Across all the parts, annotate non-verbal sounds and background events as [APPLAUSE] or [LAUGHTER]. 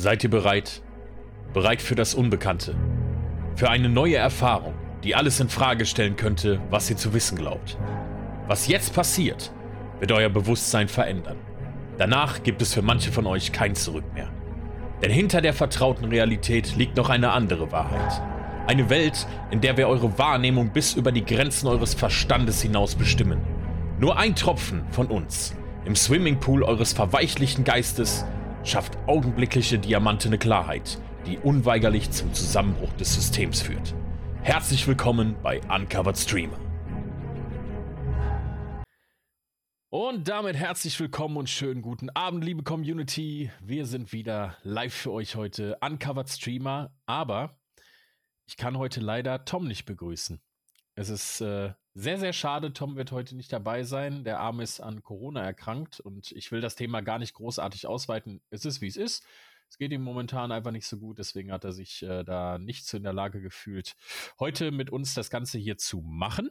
Seid ihr bereit? Bereit für das Unbekannte? Für eine neue Erfahrung, die alles in Frage stellen könnte, was ihr zu wissen glaubt. Was jetzt passiert, wird euer Bewusstsein verändern. Danach gibt es für manche von euch kein Zurück mehr. Denn hinter der vertrauten Realität liegt noch eine andere Wahrheit. Eine Welt, in der wir eure Wahrnehmung bis über die Grenzen eures Verstandes hinaus bestimmen. Nur ein Tropfen von uns im Swimmingpool eures verweichlichten Geistes schafft augenblickliche diamantene Klarheit, die unweigerlich zum Zusammenbruch des Systems führt. Herzlich willkommen bei Uncovered Streamer. Und damit herzlich willkommen und schönen guten Abend, liebe Community. Wir sind wieder live für euch heute, Uncovered Streamer, aber ich kann heute leider Tom nicht begrüßen. Es ist äh, sehr, sehr schade. Tom wird heute nicht dabei sein. Der Arm ist an Corona erkrankt und ich will das Thema gar nicht großartig ausweiten. Es ist, wie es ist. Es geht ihm momentan einfach nicht so gut, deswegen hat er sich äh, da nicht so in der Lage gefühlt, heute mit uns das Ganze hier zu machen.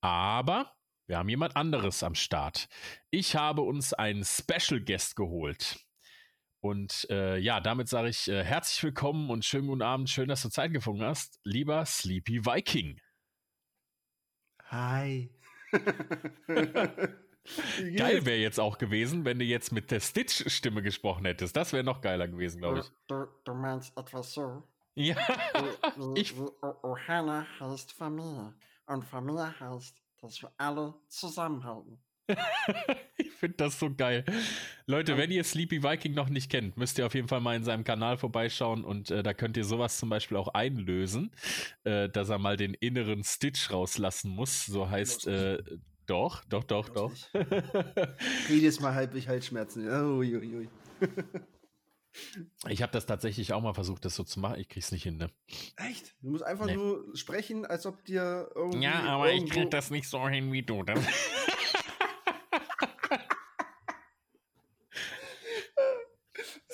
Aber wir haben jemand anderes am Start. Ich habe uns einen Special Guest geholt. Und äh, ja, damit sage ich äh, herzlich willkommen und schönen guten Abend. Schön, dass du Zeit gefunden hast, lieber Sleepy Viking. Hi. [LAUGHS] Geil wäre jetzt auch gewesen, wenn du jetzt mit der Stitch-Stimme gesprochen hättest. Das wäre noch geiler gewesen, glaube ich. Du, du, meinst etwas so? Ja. Wie, [LAUGHS] wie, Ich, wie Ohana heißt Familie. Und Familie heißt, dass wir alle zusammenhalten. Ich finde das so geil. Leute, wenn ihr Sleepy Viking noch nicht kennt, müsst ihr auf jeden Fall mal in seinem Kanal vorbeischauen und äh, da könnt ihr sowas zum Beispiel auch einlösen, äh, dass er mal den inneren Stitch rauslassen muss. So heißt, äh, doch, doch, doch, doch. Los [LAUGHS] Jedes Mal halb ich Halsschmerzen. Oh, ui, ui. ich habe das tatsächlich auch mal versucht, das so zu machen. Ich krieg's nicht hin, ne? Echt? Du musst einfach Nee. nur sprechen, als ob dir irgendwie. Ja, aber ich krieg das nicht so hin wie du. [LAUGHS]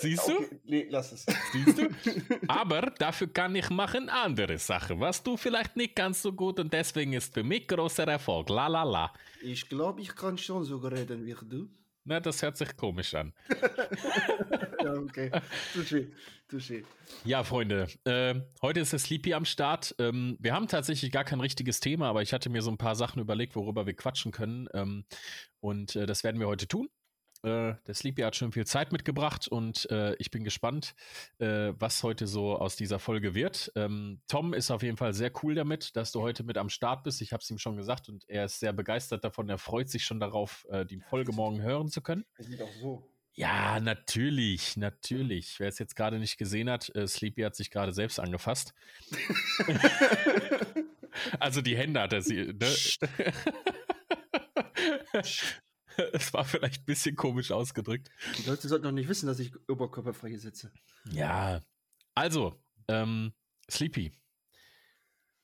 Siehst du? Okay, nee, lass es. Siehst du? [LAUGHS] Aber dafür kann ich machen andere Sachen, was du vielleicht nicht ganz so gut und deswegen ist für mich großer Erfolg. La la la. Ich glaube, ich kann schon so reden wie du. Na, das hört sich komisch an. [LAUGHS] ja, okay. Touché. Touché. Ja, Freunde, äh, heute ist der Sleepy am Start. Ähm, wir haben tatsächlich gar kein richtiges Thema, aber ich hatte mir so ein paar Sachen überlegt, worüber wir quatschen können. Ähm, und äh, das werden wir heute tun. Äh, der Sleepy hat schon viel Zeit mitgebracht und äh, ich bin gespannt, äh, was heute so aus dieser Folge wird. Ähm, Tom ist auf jeden Fall sehr cool damit, dass du heute mit am Start bist. Ich habe es ihm schon gesagt und er ist sehr begeistert davon. Er freut sich schon darauf, äh, die Folge morgen hören zu können. Er sieht auch so. Ja, natürlich, natürlich. Wer es jetzt gerade nicht gesehen hat, äh, Sleepy hat sich gerade selbst angefasst. [LAUGHS] also die Hände hat er sie. Ne? [LAUGHS] [LAUGHS] es war vielleicht ein bisschen komisch ausgedrückt. Die Leute sollten doch nicht wissen, dass ich oberkörperfrei hier sitze. Ja, also, ähm, Sleepy.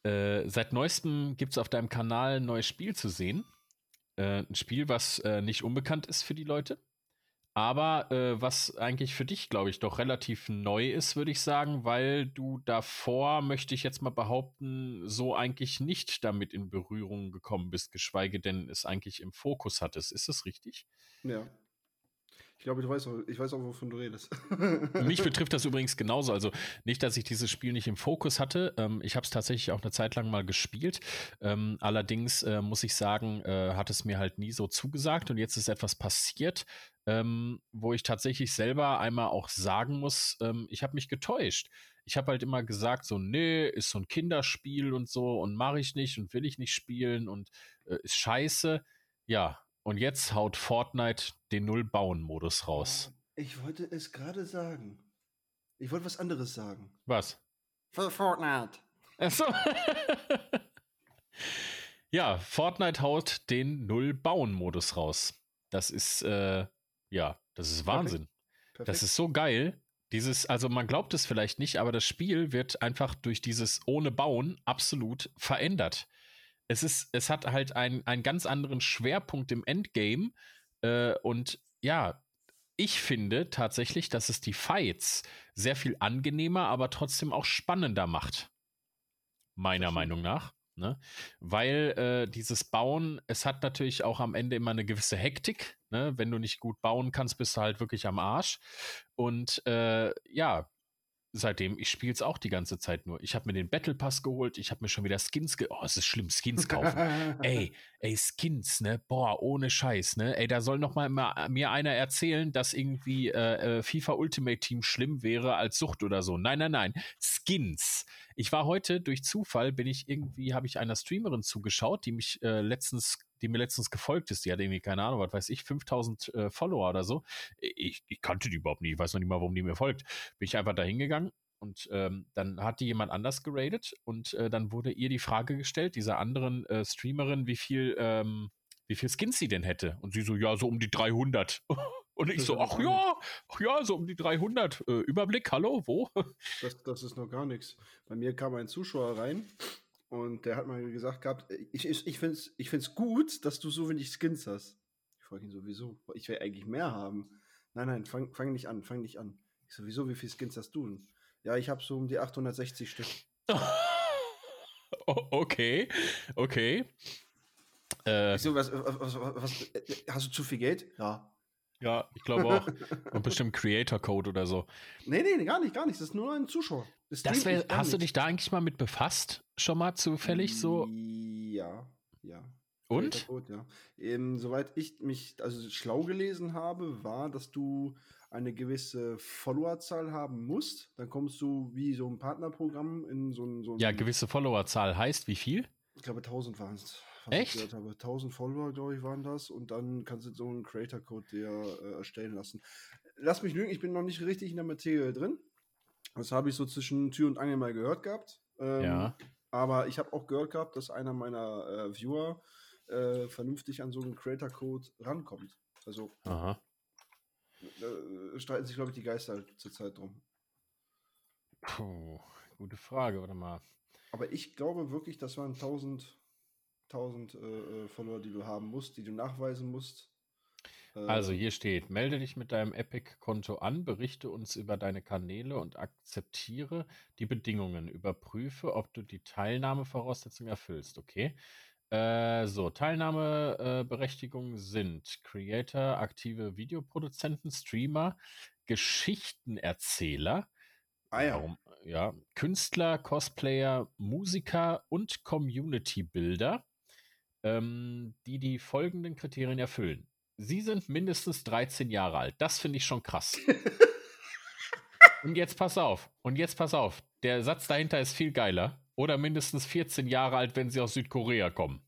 Äh, seit neuestem gibt es auf deinem Kanal ein neues Spiel zu sehen. Äh, ein Spiel, was äh, nicht unbekannt ist für die Leute. Aber äh, was eigentlich für dich, glaube ich, doch relativ neu ist, würde ich sagen, weil du davor, möchte ich jetzt mal behaupten, so eigentlich nicht damit in Berührung gekommen bist, geschweige denn es eigentlich im Fokus hattest. Ist das richtig? Ja. Ich glaube, du weißt auch, ich weiß auch, wovon du redest. [LAUGHS] Mich [LAUGHS] betrifft das übrigens genauso. Also nicht, dass ich dieses Spiel nicht im Fokus hatte. Ähm, ich habe es tatsächlich auch eine Zeit lang mal gespielt. Ähm, allerdings äh, muss ich sagen, äh, hat es mir halt nie so zugesagt. Und jetzt ist etwas passiert, ähm, wo ich tatsächlich selber einmal auch sagen muss, ähm, ich habe mich getäuscht. Ich habe halt immer gesagt, so, nee, ist so ein Kinderspiel und so und mache ich nicht und will ich nicht spielen und äh, ist scheiße. Ja, und jetzt haut Fortnite den Null-Bauen-Modus raus. Ich wollte es gerade sagen. Ich wollte was anderes sagen. Was? Für Fortnite. Achso. [LAUGHS] ja, Fortnite haut den Null-Bauen-Modus raus. Das ist, äh, ja, das ist Wahnsinn. Perfekt. Das ist so geil. Dieses, also man glaubt es vielleicht nicht, aber das Spiel wird einfach durch dieses ohne Bauen absolut verändert. Es ist, es hat halt einen, einen ganz anderen Schwerpunkt im Endgame äh, und ja, ich finde tatsächlich, dass es die Fights sehr viel angenehmer, aber trotzdem auch spannender macht. Meiner. Meinung nach. Ne? Weil äh, dieses Bauen, es hat natürlich auch am Ende immer eine gewisse Hektik. Ne? Wenn du nicht gut bauen kannst, bist du halt wirklich am Arsch. Und äh, ja, seitdem, ich spiele es auch die ganze Zeit nur. Ich habe mir den Battle Pass geholt, ich habe mir schon wieder Skins ge Oh, es ist schlimm, Skins kaufen. ey, [LAUGHS] ey, Skins, ne? Boah, ohne Scheiß, ne? Ey, da soll noch mal, mir einer erzählen, dass irgendwie äh, äh FIFA Ultimate Team schlimm wäre als Sucht oder so. Nein, nein, nein. Skins. Ich war heute durch Zufall, bin ich irgendwie, habe ich einer Streamerin zugeschaut, die mich äh, letztens die mir letztens gefolgt ist, die hat irgendwie, keine Ahnung, was weiß ich, 5000 äh, Follower oder so. Ich, ich, kannte die überhaupt nicht, ich weiß noch nicht mal, warum die mir folgt. Bin ich einfach da hingegangen und ähm, dann hat die jemand anders geradet und äh, dann wurde ihr die Frage gestellt, dieser anderen äh, Streamerin, wie viel, ähm, wie viel Skins sie denn hätte. Und sie so, ja, so um die 300. [LAUGHS] Und ich so, ach ja, ach ja, so um die 300. Äh, Überblick, hallo, wo? [LAUGHS] Das, das ist noch gar nichts. Bei mir kam ein Zuschauer rein und der hat mal gesagt gehabt, äh, ich, ich, ich finde es ich find's gut, dass du so wenig Skins hast. Ich frage ihn sowieso. Ich will eigentlich mehr haben. Nein, nein, fang, fang nicht an, fang nicht an. Ich sowieso, wie viele Skins hast du Ja, ich habe so um die 860 Stück. [LAUGHS] okay, okay. Äh, so, was, was, was, was, äh, hast du zu viel Geld? Ja. Ja, ich glaube auch. Und bestimmt Creator Code oder so. Nee, nee, gar nicht, gar nicht. Das ist nur ein Zuschauer. Das das wär, hast nicht. du dich da eigentlich mal mit befasst? Schon mal zufällig so? Ja, ja. Und? Code, ja. Ähm, soweit ich mich also schlau gelesen habe, war, dass du eine gewisse Followerzahl haben musst. Dann kommst du wie so ein Partnerprogramm in so ein. So ein ja, gewisse Followerzahl heißt wie viel? Ich glaube 1000 waren es Echt? ich gehört habe. 1000 Follower, glaube ich, waren das. Und dann kannst du so einen Creator-Code dir äh, erstellen lassen. Lass mich lügen, ich bin noch nicht richtig in der Materie drin. Das habe ich so zwischen Tür und Angel mal gehört gehabt. Ähm, ja. Aber ich habe auch gehört gehabt, dass einer meiner äh, Viewer äh, vernünftig an so einen Creator-Code rankommt. Also Aha. Äh, streiten sich, glaube ich, die Geister zurzeit drum. Puh, gute Frage, warte mal. Aber ich glaube wirklich, das waren 1000 1000 äh, äh, Follower, die du haben musst, die du nachweisen musst. Äh, also hier steht, melde dich mit deinem Epic-Konto an, berichte uns über deine Kanäle und akzeptiere die Bedingungen. Überprüfe, ob du die Teilnahmevoraussetzungen erfüllst. Okay. Äh, so, Teilnahmeberechtigungen äh, sind Creator, aktive Videoproduzenten, Streamer, Geschichtenerzähler, Ah ja. Warum, ja, Künstler, Cosplayer, Musiker und Community-Builder ähm, die die folgenden Kriterien erfüllen. Sie sind mindestens 13 Jahre alt. Das finde ich schon krass. Und jetzt pass auf. Und jetzt pass auf. Der Satz dahinter ist viel geiler. Oder mindestens 14 Jahre alt, wenn sie aus Südkorea kommen.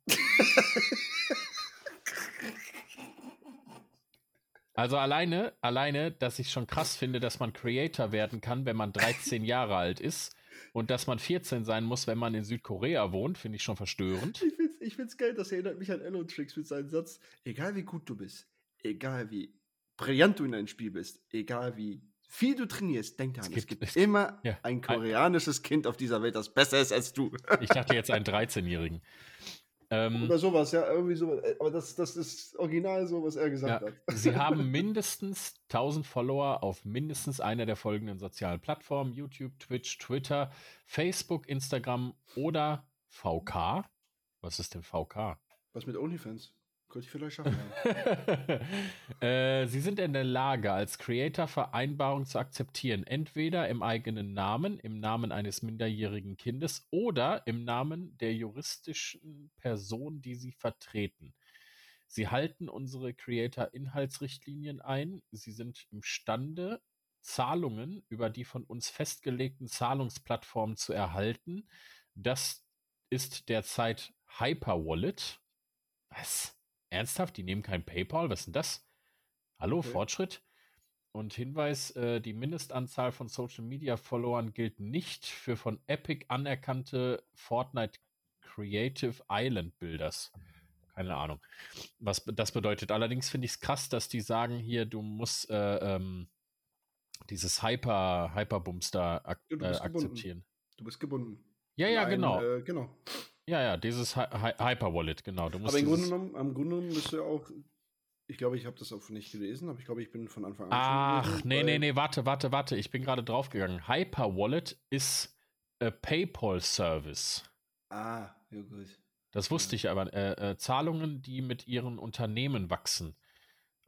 also alleine, alleine, dass ich schon krass finde, dass man Creator werden kann, wenn man 13 Jahre alt ist. Und dass man 14 sein muss, wenn man in Südkorea wohnt, finde ich schon verstörend. Ich finde es ich find's geil, das erinnert mich an Ello Tricks mit seinem Satz. Egal wie gut du bist, egal wie brillant du in einem Spiel bist, egal wie viel du trainierst, denk daran, es gibt, es gibt immer ja, ein koreanisches ein, Kind auf dieser Welt, das besser ist als du. Ich dachte jetzt einen 13-Jährigen. Ähm, Oder sowas, ja, irgendwie sowas. Äh, aber das, das ist original so, was er gesagt ja, hat. [LAUGHS] Sie haben [LAUGHS] mindestens 1000 Follower auf mindestens einer der folgenden sozialen Plattformen: YouTube, Twitch, Twitter, Facebook, Instagram oder VK. Was ist denn VK? Was mit OnlyFans? Könnte ich vielleicht schaffen. [LAUGHS] äh, Sie sind in der Lage, als Creator Vereinbarungen zu akzeptieren, entweder im eigenen Namen, im Namen eines minderjährigen Kindes oder im Namen der juristischen Person, die Sie vertreten. Sie halten unsere Creator-Inhaltsrichtlinien ein. Sie sind imstande, Zahlungen über die von uns festgelegten Zahlungsplattformen zu erhalten. Das ist derzeit Hyperwallet. Was? Ernsthaft? Die nehmen kein PayPal? Was ist denn das? Hallo, okay. Fortschritt? Und Hinweis, äh, die Mindestanzahl von Social Media Followern gilt nicht für von Epic anerkannte Fortnite Creative Island Builders. Keine Ahnung. Was das bedeutet. Allerdings finde ich es krass, dass die sagen hier, du musst äh, ähm, dieses Hyper, Hyperbums da ak ja, äh, akzeptieren. Du bist gebunden. Ja, ja, Ein, genau. Äh, genau. Ja, ja, dieses Hi Hi Hyperwallet, genau. Du musst aber im Grunde genommen, am Grunde genommen bist du ja auch, ich glaube, ich habe das auch nicht gelesen, aber ich glaube, ich bin von Anfang an. Ach, gelesen, nee, nee, nee, warte, warte, warte. Ich bin gerade draufgegangen. Hyperwallet ist a PayPal-Service. Ah, ja gut. Das wusste ich aber. Äh, äh, Zahlungen, die mit ihren Unternehmen wachsen.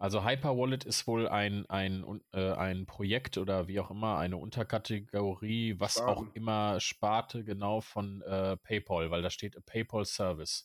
Also Hyperwallet ist wohl ein, ein, äh, ein Projekt oder wie auch immer, eine Unterkategorie, was Sparten. auch immer Sparte genau von äh, PayPal, weil da steht PayPal Service.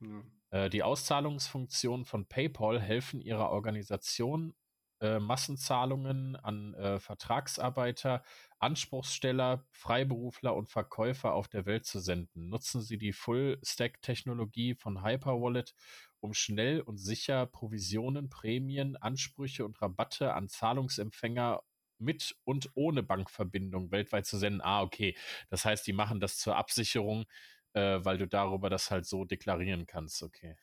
Ja. Äh, die Auszahlungsfunktionen von PayPal helfen ihrer Organisation, äh, Massenzahlungen an äh, Vertragsarbeiter, Anspruchssteller, Freiberufler und Verkäufer auf der Welt zu senden. Nutzen Sie die Full-Stack-Technologie von Hyperwallet, um schnell und sicher Provisionen, Prämien, Ansprüche und Rabatte an Zahlungsempfänger mit und ohne Bankverbindung weltweit zu senden. Ah, okay. Das heißt, die machen das zur Absicherung, äh, weil du darüber das halt so deklarieren kannst. Okay.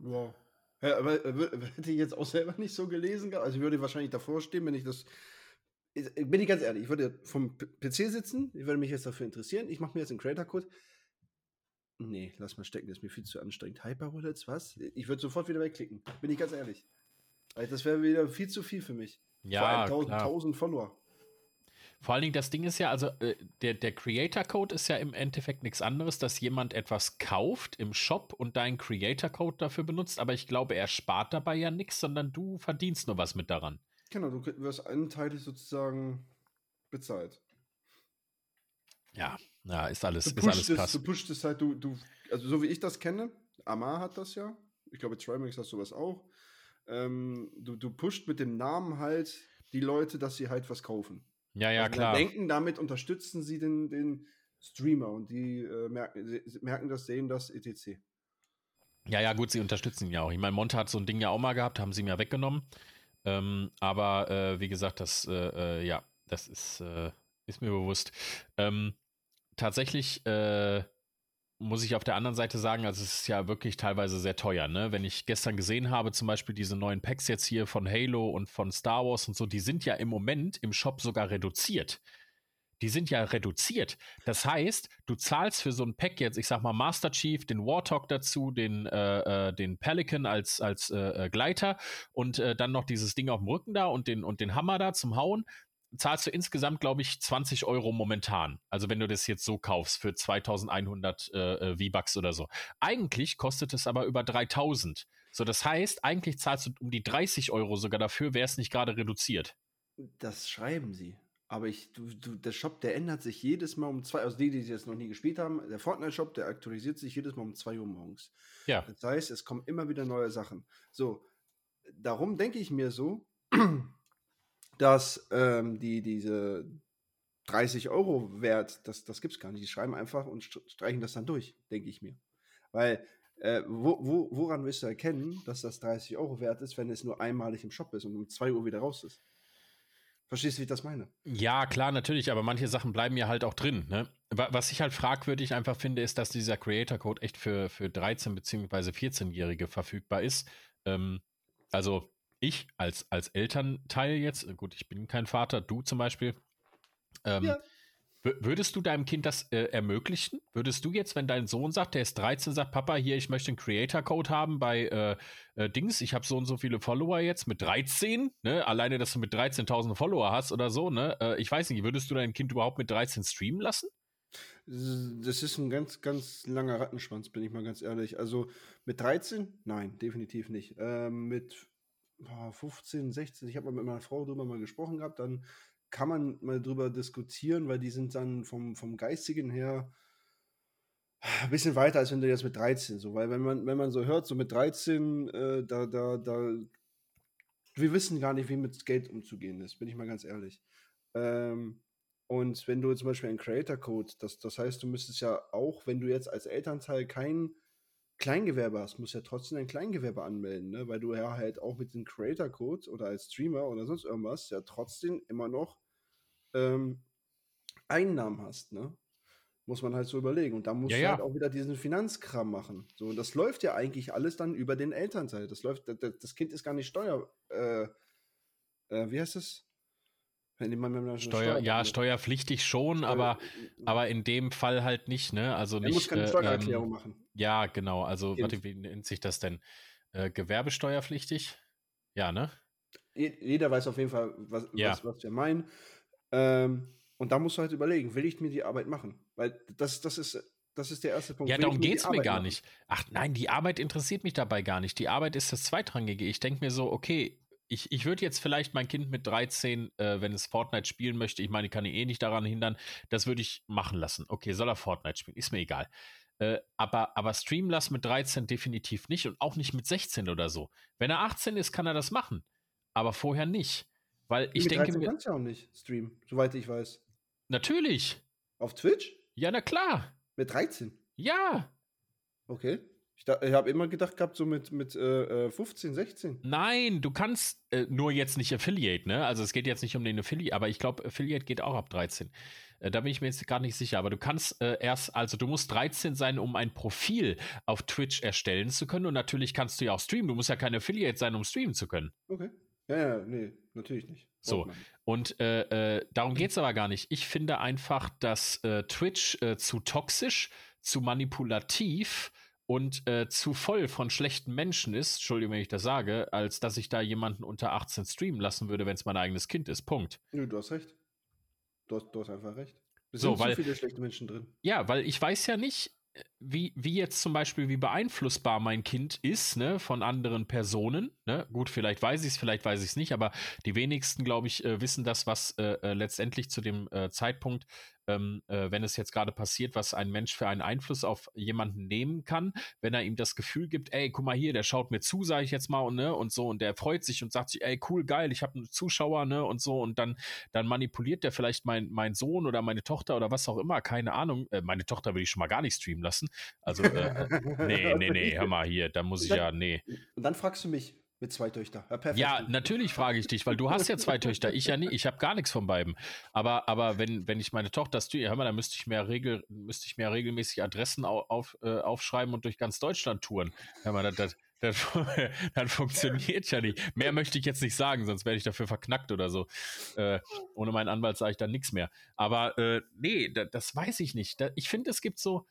Wow. Ja, aber äh, [LAUGHS] hätte ich jetzt auch selber nicht so gelesen. gehabt. Also ich würde wahrscheinlich davor stehen, wenn ich das. Ich- Bin ich ganz ehrlich, ich würde vom PC sitzen, ich würde mich jetzt dafür interessieren, ich mache mir jetzt einen Creator-Code. Nee, lass mal stecken, das ist mir viel zu anstrengend. Hyperwallets, was? Ich würde sofort wieder wegklicken, bin ich ganz ehrlich. Also das wäre wieder viel zu viel für mich. Vor Ja, allem 1000, klar. 1000 Follower. Vor allen Dingen, das Ding ist ja, also äh, der, der Creator-Code ist ja im Endeffekt nichts anderes, dass jemand etwas kauft im Shop und deinen Creator-Code dafür benutzt, aber ich glaube, er spart dabei ja nichts, sondern du verdienst nur was mit daran. Genau, du wirst anteilig sozusagen bezahlt. Ja, ja, ist alles, Du ist alles krass. du pushst es halt, du, du, also so wie ich das kenne, Amar hat das ja, ich glaube Trimax hat sowas auch, ähm, du, du pusht mit dem Namen halt die Leute, dass sie halt was kaufen. Ja, ja, also klar. Denken, damit unterstützen sie den, den Streamer und die äh, merken, merken das, sehen das, etc. Ja, ja, gut, sie unterstützen ihn ja auch. Ich meine, Monte hat so ein Ding ja auch mal gehabt, haben sie ihm ja weggenommen. Ähm, aber äh, wie gesagt, das, äh, äh, ja, das ist, äh, ist mir bewusst. Ähm, tatsächlich äh, muss ich auf der anderen Seite sagen, also es ist ja wirklich teilweise sehr teuer, ne? Wenn ich gestern gesehen habe, zum Beispiel diese neuen Packs jetzt hier von Halo und von Star Wars und so, die sind ja im Moment im Shop sogar reduziert. Die sind ja reduziert. Das heißt, du zahlst für so ein Pack jetzt, ich sag mal, Master Chief, den Warthog dazu, den, äh, äh, den Pelican als, als äh, äh, Gleiter und äh, dann noch dieses Ding auf dem Rücken da und den, und den Hammer da zum Hauen zahlst du insgesamt, glaube ich, 20 Euro momentan. Also wenn du das jetzt so kaufst für 2100 äh, äh, V-Bucks oder so. Eigentlich kostet es aber über 3000. So, das heißt, eigentlich zahlst du um die 30 Euro sogar dafür, wäre es nicht gerade reduziert. Das schreiben sie. Aber ich, du, du, der Shop, der ändert sich jedes Mal um zwei, also die, die jetzt noch nie gespielt haben, der Fortnite-Shop, der aktualisiert sich jedes Mal um zwei Uhr morgens. Ja. Das heißt, es kommen immer wieder neue Sachen. So, darum denke ich mir so, dass ähm, die, diese 30 Euro Wert, das, das gibt es gar nicht. Die schreiben einfach und st- streichen das dann durch, denke ich mir. Weil, äh, wo, wo, woran wirst du erkennen, dass das 30 Euro wert ist, wenn es nur einmalig im Shop ist und um 2 Uhr wieder raus ist? Verstehst du, wie ich das meine? Ja, klar, natürlich, aber manche Sachen bleiben ja halt auch drin. Ne? Wa- Was ich halt fragwürdig einfach finde, ist, dass dieser Creator Code echt für, für 13- bzw. 14-Jährige verfügbar ist. Ähm, also ich als, als Elternteil jetzt, äh, gut, ich bin kein Vater, du zum Beispiel, ähm, Ja. wür- würdest du deinem Kind das äh, ermöglichen? Würdest du jetzt, wenn dein Sohn sagt, der ist 13, sagt, Papa, hier, ich möchte einen Creator Code haben bei äh, äh, Dings, ich habe so und so viele Follower jetzt mit 13, ne? Alleine, dass du mit 13.000 Follower hast oder so, ne? Äh, ich weiß nicht, würdest du dein Kind überhaupt mit 13 streamen lassen? Das ist ein ganz, ganz langer Rattenschwanz, bin ich mal ganz ehrlich. Also mit 13? Nein, definitiv nicht. Ähm, mit 15, 16, ich habe mal mit meiner Frau drüber mal gesprochen gehabt, dann kann man mal drüber diskutieren, weil die sind dann vom, vom Geistigen her ein bisschen weiter, als wenn du jetzt mit 13 so, weil wenn man, wenn man so hört, so mit 13, äh, da, da, da, wir wissen gar nicht, wie mit Geld umzugehen ist, bin ich mal ganz ehrlich. Ähm, und wenn du zum Beispiel einen Creator-Code, das, das heißt, du müsstest ja auch, wenn du jetzt als Elternteil kein Kleingewerbe hast, musst du ja trotzdem ein Kleingewerbe anmelden, ne? weil du ja halt auch mit dem Creator-Code oder als Streamer oder sonst irgendwas ja trotzdem immer noch ähm, Einnahmen hast, ne? Muss man halt so überlegen. Und da musst Ja, du ja. halt auch wieder diesen Finanzkram machen. So, und das läuft ja eigentlich alles dann über den Elternteil. Das läuft, das, das Kind ist gar nicht Steuer, äh, äh, wie heißt das? Wenn man, wenn man schon Steuer, ja, Steuer- steuerpflichtig schon, aber, aber in dem Fall halt nicht, ne? Also er nicht. muss keine äh, Steuererklärung ähm, machen. Ja, genau. Also, warte, wie nennt sich das denn? Äh, gewerbesteuerpflichtig? Ja, ne? Je- Jeder weiß auf jeden Fall, was, Ja. was, was wir meinen. Ähm, und da musst du halt überlegen, will ich mir die Arbeit machen? Weil das, das ist, Das ist der erste Punkt. Ja, Will darum geht es mir gar machen. nicht. Ach nein, die Arbeit interessiert mich dabei gar nicht. Die Arbeit ist das Zweitrangige. Ich denke mir so, okay, ich, ich würde jetzt vielleicht mein Kind mit 13, äh, wenn es Fortnite spielen möchte, ich meine, ich kann ihn eh nicht daran hindern, das würde ich machen lassen. Okay, soll er Fortnite spielen? Ist mir egal. Äh, aber, aber streamen lassen mit 13 definitiv nicht und auch nicht mit 16 oder so. Wenn er 18 ist, kann er das machen. Aber vorher nicht. Weil ich Mit denke 13 mir, kannst du ja auch nicht streamen, soweit ich weiß. natürlich. Auf Twitch? Ja, na klar. Mit 13? Ja. Okay. Ich, ich habe immer gedacht gehabt, so mit, mit äh, äh, 15, 16. Nein, du kannst äh, nur jetzt nicht Affiliate, ne? Also es geht jetzt nicht um den Affiliate, aber ich glaube, Affiliate geht auch ab 13. Äh, da bin ich mir jetzt gar nicht sicher, aber du kannst äh, erst, also du musst 13 sein, um ein Profil auf Twitch erstellen zu können und natürlich kannst du ja auch streamen. Du musst ja kein Affiliate sein, um streamen zu können. Okay. Ja, ja, nee, natürlich nicht. So. Nicht. Und äh, äh, darum geht es aber gar nicht. Ich finde einfach, dass äh, Twitch äh, zu toxisch, zu manipulativ und äh, zu voll von schlechten Menschen ist, Entschuldigung, wenn ich das sage, als dass ich da jemanden unter 18 streamen lassen würde, wenn es mein eigenes Kind ist. Punkt. Nö, du hast recht. Du hast, du hast einfach recht. Es So, sind weil- zu viele schlechte Menschen drin. Ja, weil ich weiß ja nicht, äh, wie, wie jetzt zum Beispiel, wie beeinflussbar mein Kind ist, ne, von anderen Personen. Ne? Gut, vielleicht weiß ich es, vielleicht weiß ich es nicht, aber die wenigsten, glaube ich, äh, wissen das, was äh, äh, letztendlich zu dem äh, Zeitpunkt, ähm, äh, wenn es jetzt gerade passiert, was ein Mensch für einen Einfluss auf jemanden nehmen kann, wenn er ihm das Gefühl gibt, ey, guck mal hier, der schaut mir zu, sage ich jetzt mal, und, ne, und so, und der freut sich und sagt sich, ey, cool, geil, ich habe einen Zuschauer, ne, und so, und dann, dann manipuliert der vielleicht mein, mein Sohn oder meine Tochter oder was auch immer, keine Ahnung. Äh, meine Tochter will ich schon mal gar nicht streamen lassen. Also, äh, [LAUGHS] nee, nee, nee, hör mal hier, da muss ich ja, nee. Und dann fragst du mich mit zwei Töchtern. Ja, perfekt. Ja, natürlich frage ich dich, weil du hast ja zwei Töchter, ich ja nicht, ich habe gar nichts von beiden. Aber, aber wenn, wenn ich meine Tochter hör mal, dann müsste ich mehr regel, müsste ich mehr regelmäßig Adressen au, auf, äh, aufschreiben und durch ganz Deutschland touren. Hör mal, das, das, das, [LAUGHS] das funktioniert ja nicht. Mehr möchte ich jetzt nicht sagen, sonst werde ich dafür verknackt oder so. Äh, ohne meinen Anwalt sage ich dann nichts mehr. Aber äh, nee, da, das weiß ich nicht. Ich finde, es gibt so.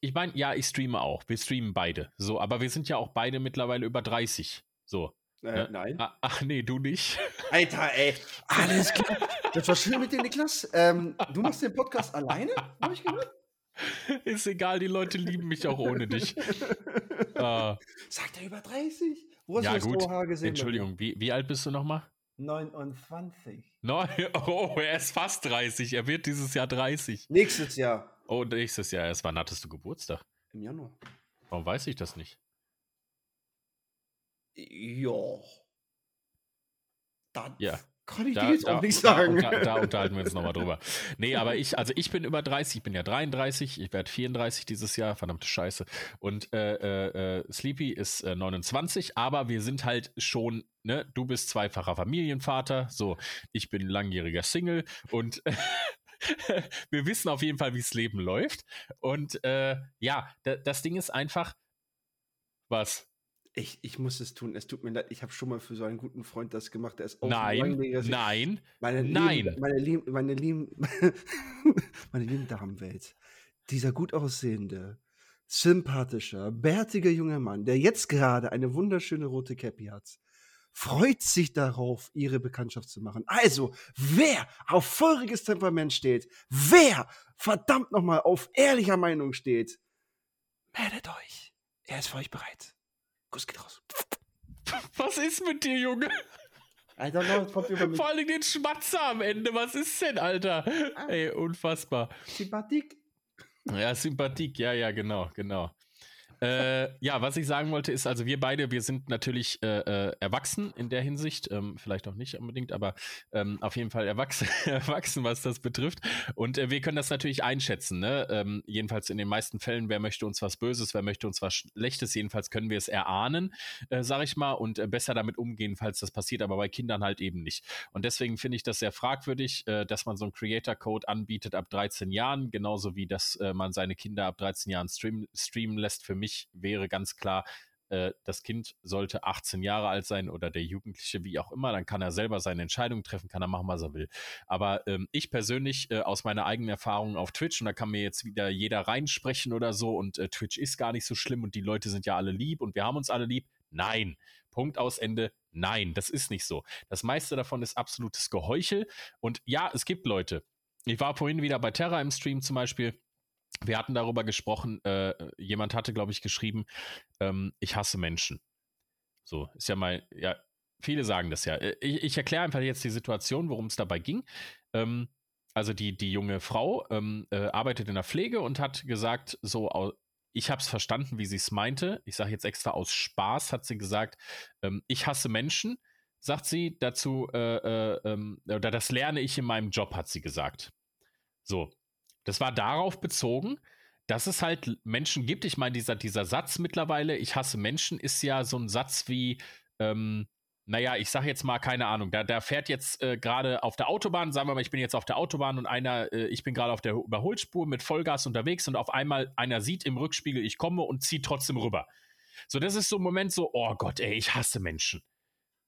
Ich meine, ja, ich streame auch. Wir streamen beide. So, aber wir sind ja auch beide mittlerweile über 30. So. Äh, ne? Nein. Ah, ach nee, du nicht. [LAUGHS] Alter, ey. Alles klar. Das war schön mit dir, Niklas. Ähm, du machst den Podcast alleine? Habe ich gehört? Ist egal, die Leute lieben mich auch ohne dich. [LAUGHS] Ah, Sagt er über 30? Wo hast ja, du das gut. gesehen? Entschuldigung, wie, wie alt bist du nochmal? 29. Neun. [LAUGHS] Oh, er ist fast 30. Er wird dieses Jahr 30. Nächstes Jahr. Oh, nächstes Jahr erst. Wann hattest du Geburtstag? Im Januar. Warum weiß ich das nicht? Ja. Dann Ja. kann ich Da, dir jetzt da, auch nicht da, sagen. unter, da [LAUGHS] unterhalten wir uns nochmal drüber. Nee, aber ich, also ich bin über 30, ich bin ja 33, ich werde 34 dieses Jahr, verdammte Scheiße. Und äh, äh, äh, Sleepy ist äh, 29, aber wir sind halt schon, ne, du bist zweifacher Familienvater, so, ich bin langjähriger Single und [LAUGHS] wir wissen auf jeden Fall, wie das Leben läuft. Und äh, ja, da, das Ding ist einfach, was? Ich, ich muss es tun. Es tut mir leid. Ich habe schon mal für so einen guten Freund das gemacht. Der ist auch Nein, Sing- nein, Meine Nein. Lieben, meine lieben, meine lieben, [LAUGHS] meine lieben Damenwelt. Dieser gut aussehende, sympathische, bärtige junge Mann, der jetzt gerade eine wunderschöne rote Cappy hat, freut sich darauf, ihre Bekanntschaft zu machen. Also, wer auf feuriges Temperament steht, wer verdammt nochmal auf ehrlicher Meinung steht, meldet euch. Er ist für euch bereit. Kuss geht raus. was ist mit dir, Junge? I don't know, kommt über mich. Vor allem den Schmatzer am Ende. Was ist denn, Alter? Ey, unfassbar. Sympathik. Ja, Sympathik. Ja, ja, genau, genau. Äh, ja, was ich sagen wollte, ist, also wir beide, wir sind natürlich äh, äh, erwachsen in der Hinsicht, ähm, vielleicht auch nicht unbedingt, aber ähm, auf jeden Fall erwachsen, [LAUGHS] erwachsen, was das betrifft. Und äh, wir können das natürlich einschätzen, ne? Ähm, jedenfalls in den meisten Fällen, wer möchte uns was Böses, wer möchte uns was Schlechtes, jedenfalls können wir es erahnen, äh, sag ich mal, und äh, besser damit umgehen, falls das passiert, aber bei Kindern halt eben nicht. Und deswegen finde ich das sehr fragwürdig, äh, dass man so einen Creator-Code anbietet ab 13 Jahren, genauso wie dass äh, man seine Kinder ab 13 Jahren stream, streamen lässt. Für mich wäre ganz klar, äh, das Kind sollte 18 Jahre alt sein oder der Jugendliche, wie auch immer, dann kann er selber seine Entscheidung treffen, kann er machen, was er will. Aber ähm, ich persönlich äh, aus meiner eigenen Erfahrung auf Twitch, und da kann mir jetzt wieder jeder reinsprechen oder so, und äh, Twitch ist gar nicht so schlimm und die Leute sind ja alle lieb und wir haben uns alle lieb. Nein. Punkt aus Ende. Nein, das ist nicht so. Das meiste davon ist absolutes Geheuchel. Und ja, es gibt Leute. Ich war vorhin wieder bei Terra im Stream zum Beispiel. Wir hatten darüber gesprochen, äh, jemand hatte, glaube ich, geschrieben, ähm, ich hasse Menschen. So, ist ja mal, ja, viele sagen das ja. Äh, ich, ich erkläre einfach jetzt die Situation, worum es dabei ging. Ähm, also die, die junge Frau ähm, äh, arbeitet in der Pflege und hat gesagt, so, ich habe es verstanden, wie sie es meinte. Ich sage jetzt extra aus Spaß, hat sie gesagt, ähm, ich hasse Menschen, sagt sie dazu, äh, äh, ähm, oder das lerne ich in meinem Job, hat sie gesagt. So, das war darauf bezogen, dass es halt Menschen gibt. Ich meine, dieser, dieser Satz mittlerweile, ich hasse Menschen, ist ja so ein Satz wie, ähm, naja, ich sage jetzt mal, keine Ahnung, da, da fährt jetzt äh, gerade auf der Autobahn, sagen wir mal, ich bin jetzt auf der Autobahn und einer, äh, ich bin gerade auf der Überholspur mit Vollgas unterwegs und auf einmal einer sieht im Rückspiegel, ich komme und zieht trotzdem rüber. So, das ist so ein Moment so, oh Gott, ey, ich hasse Menschen.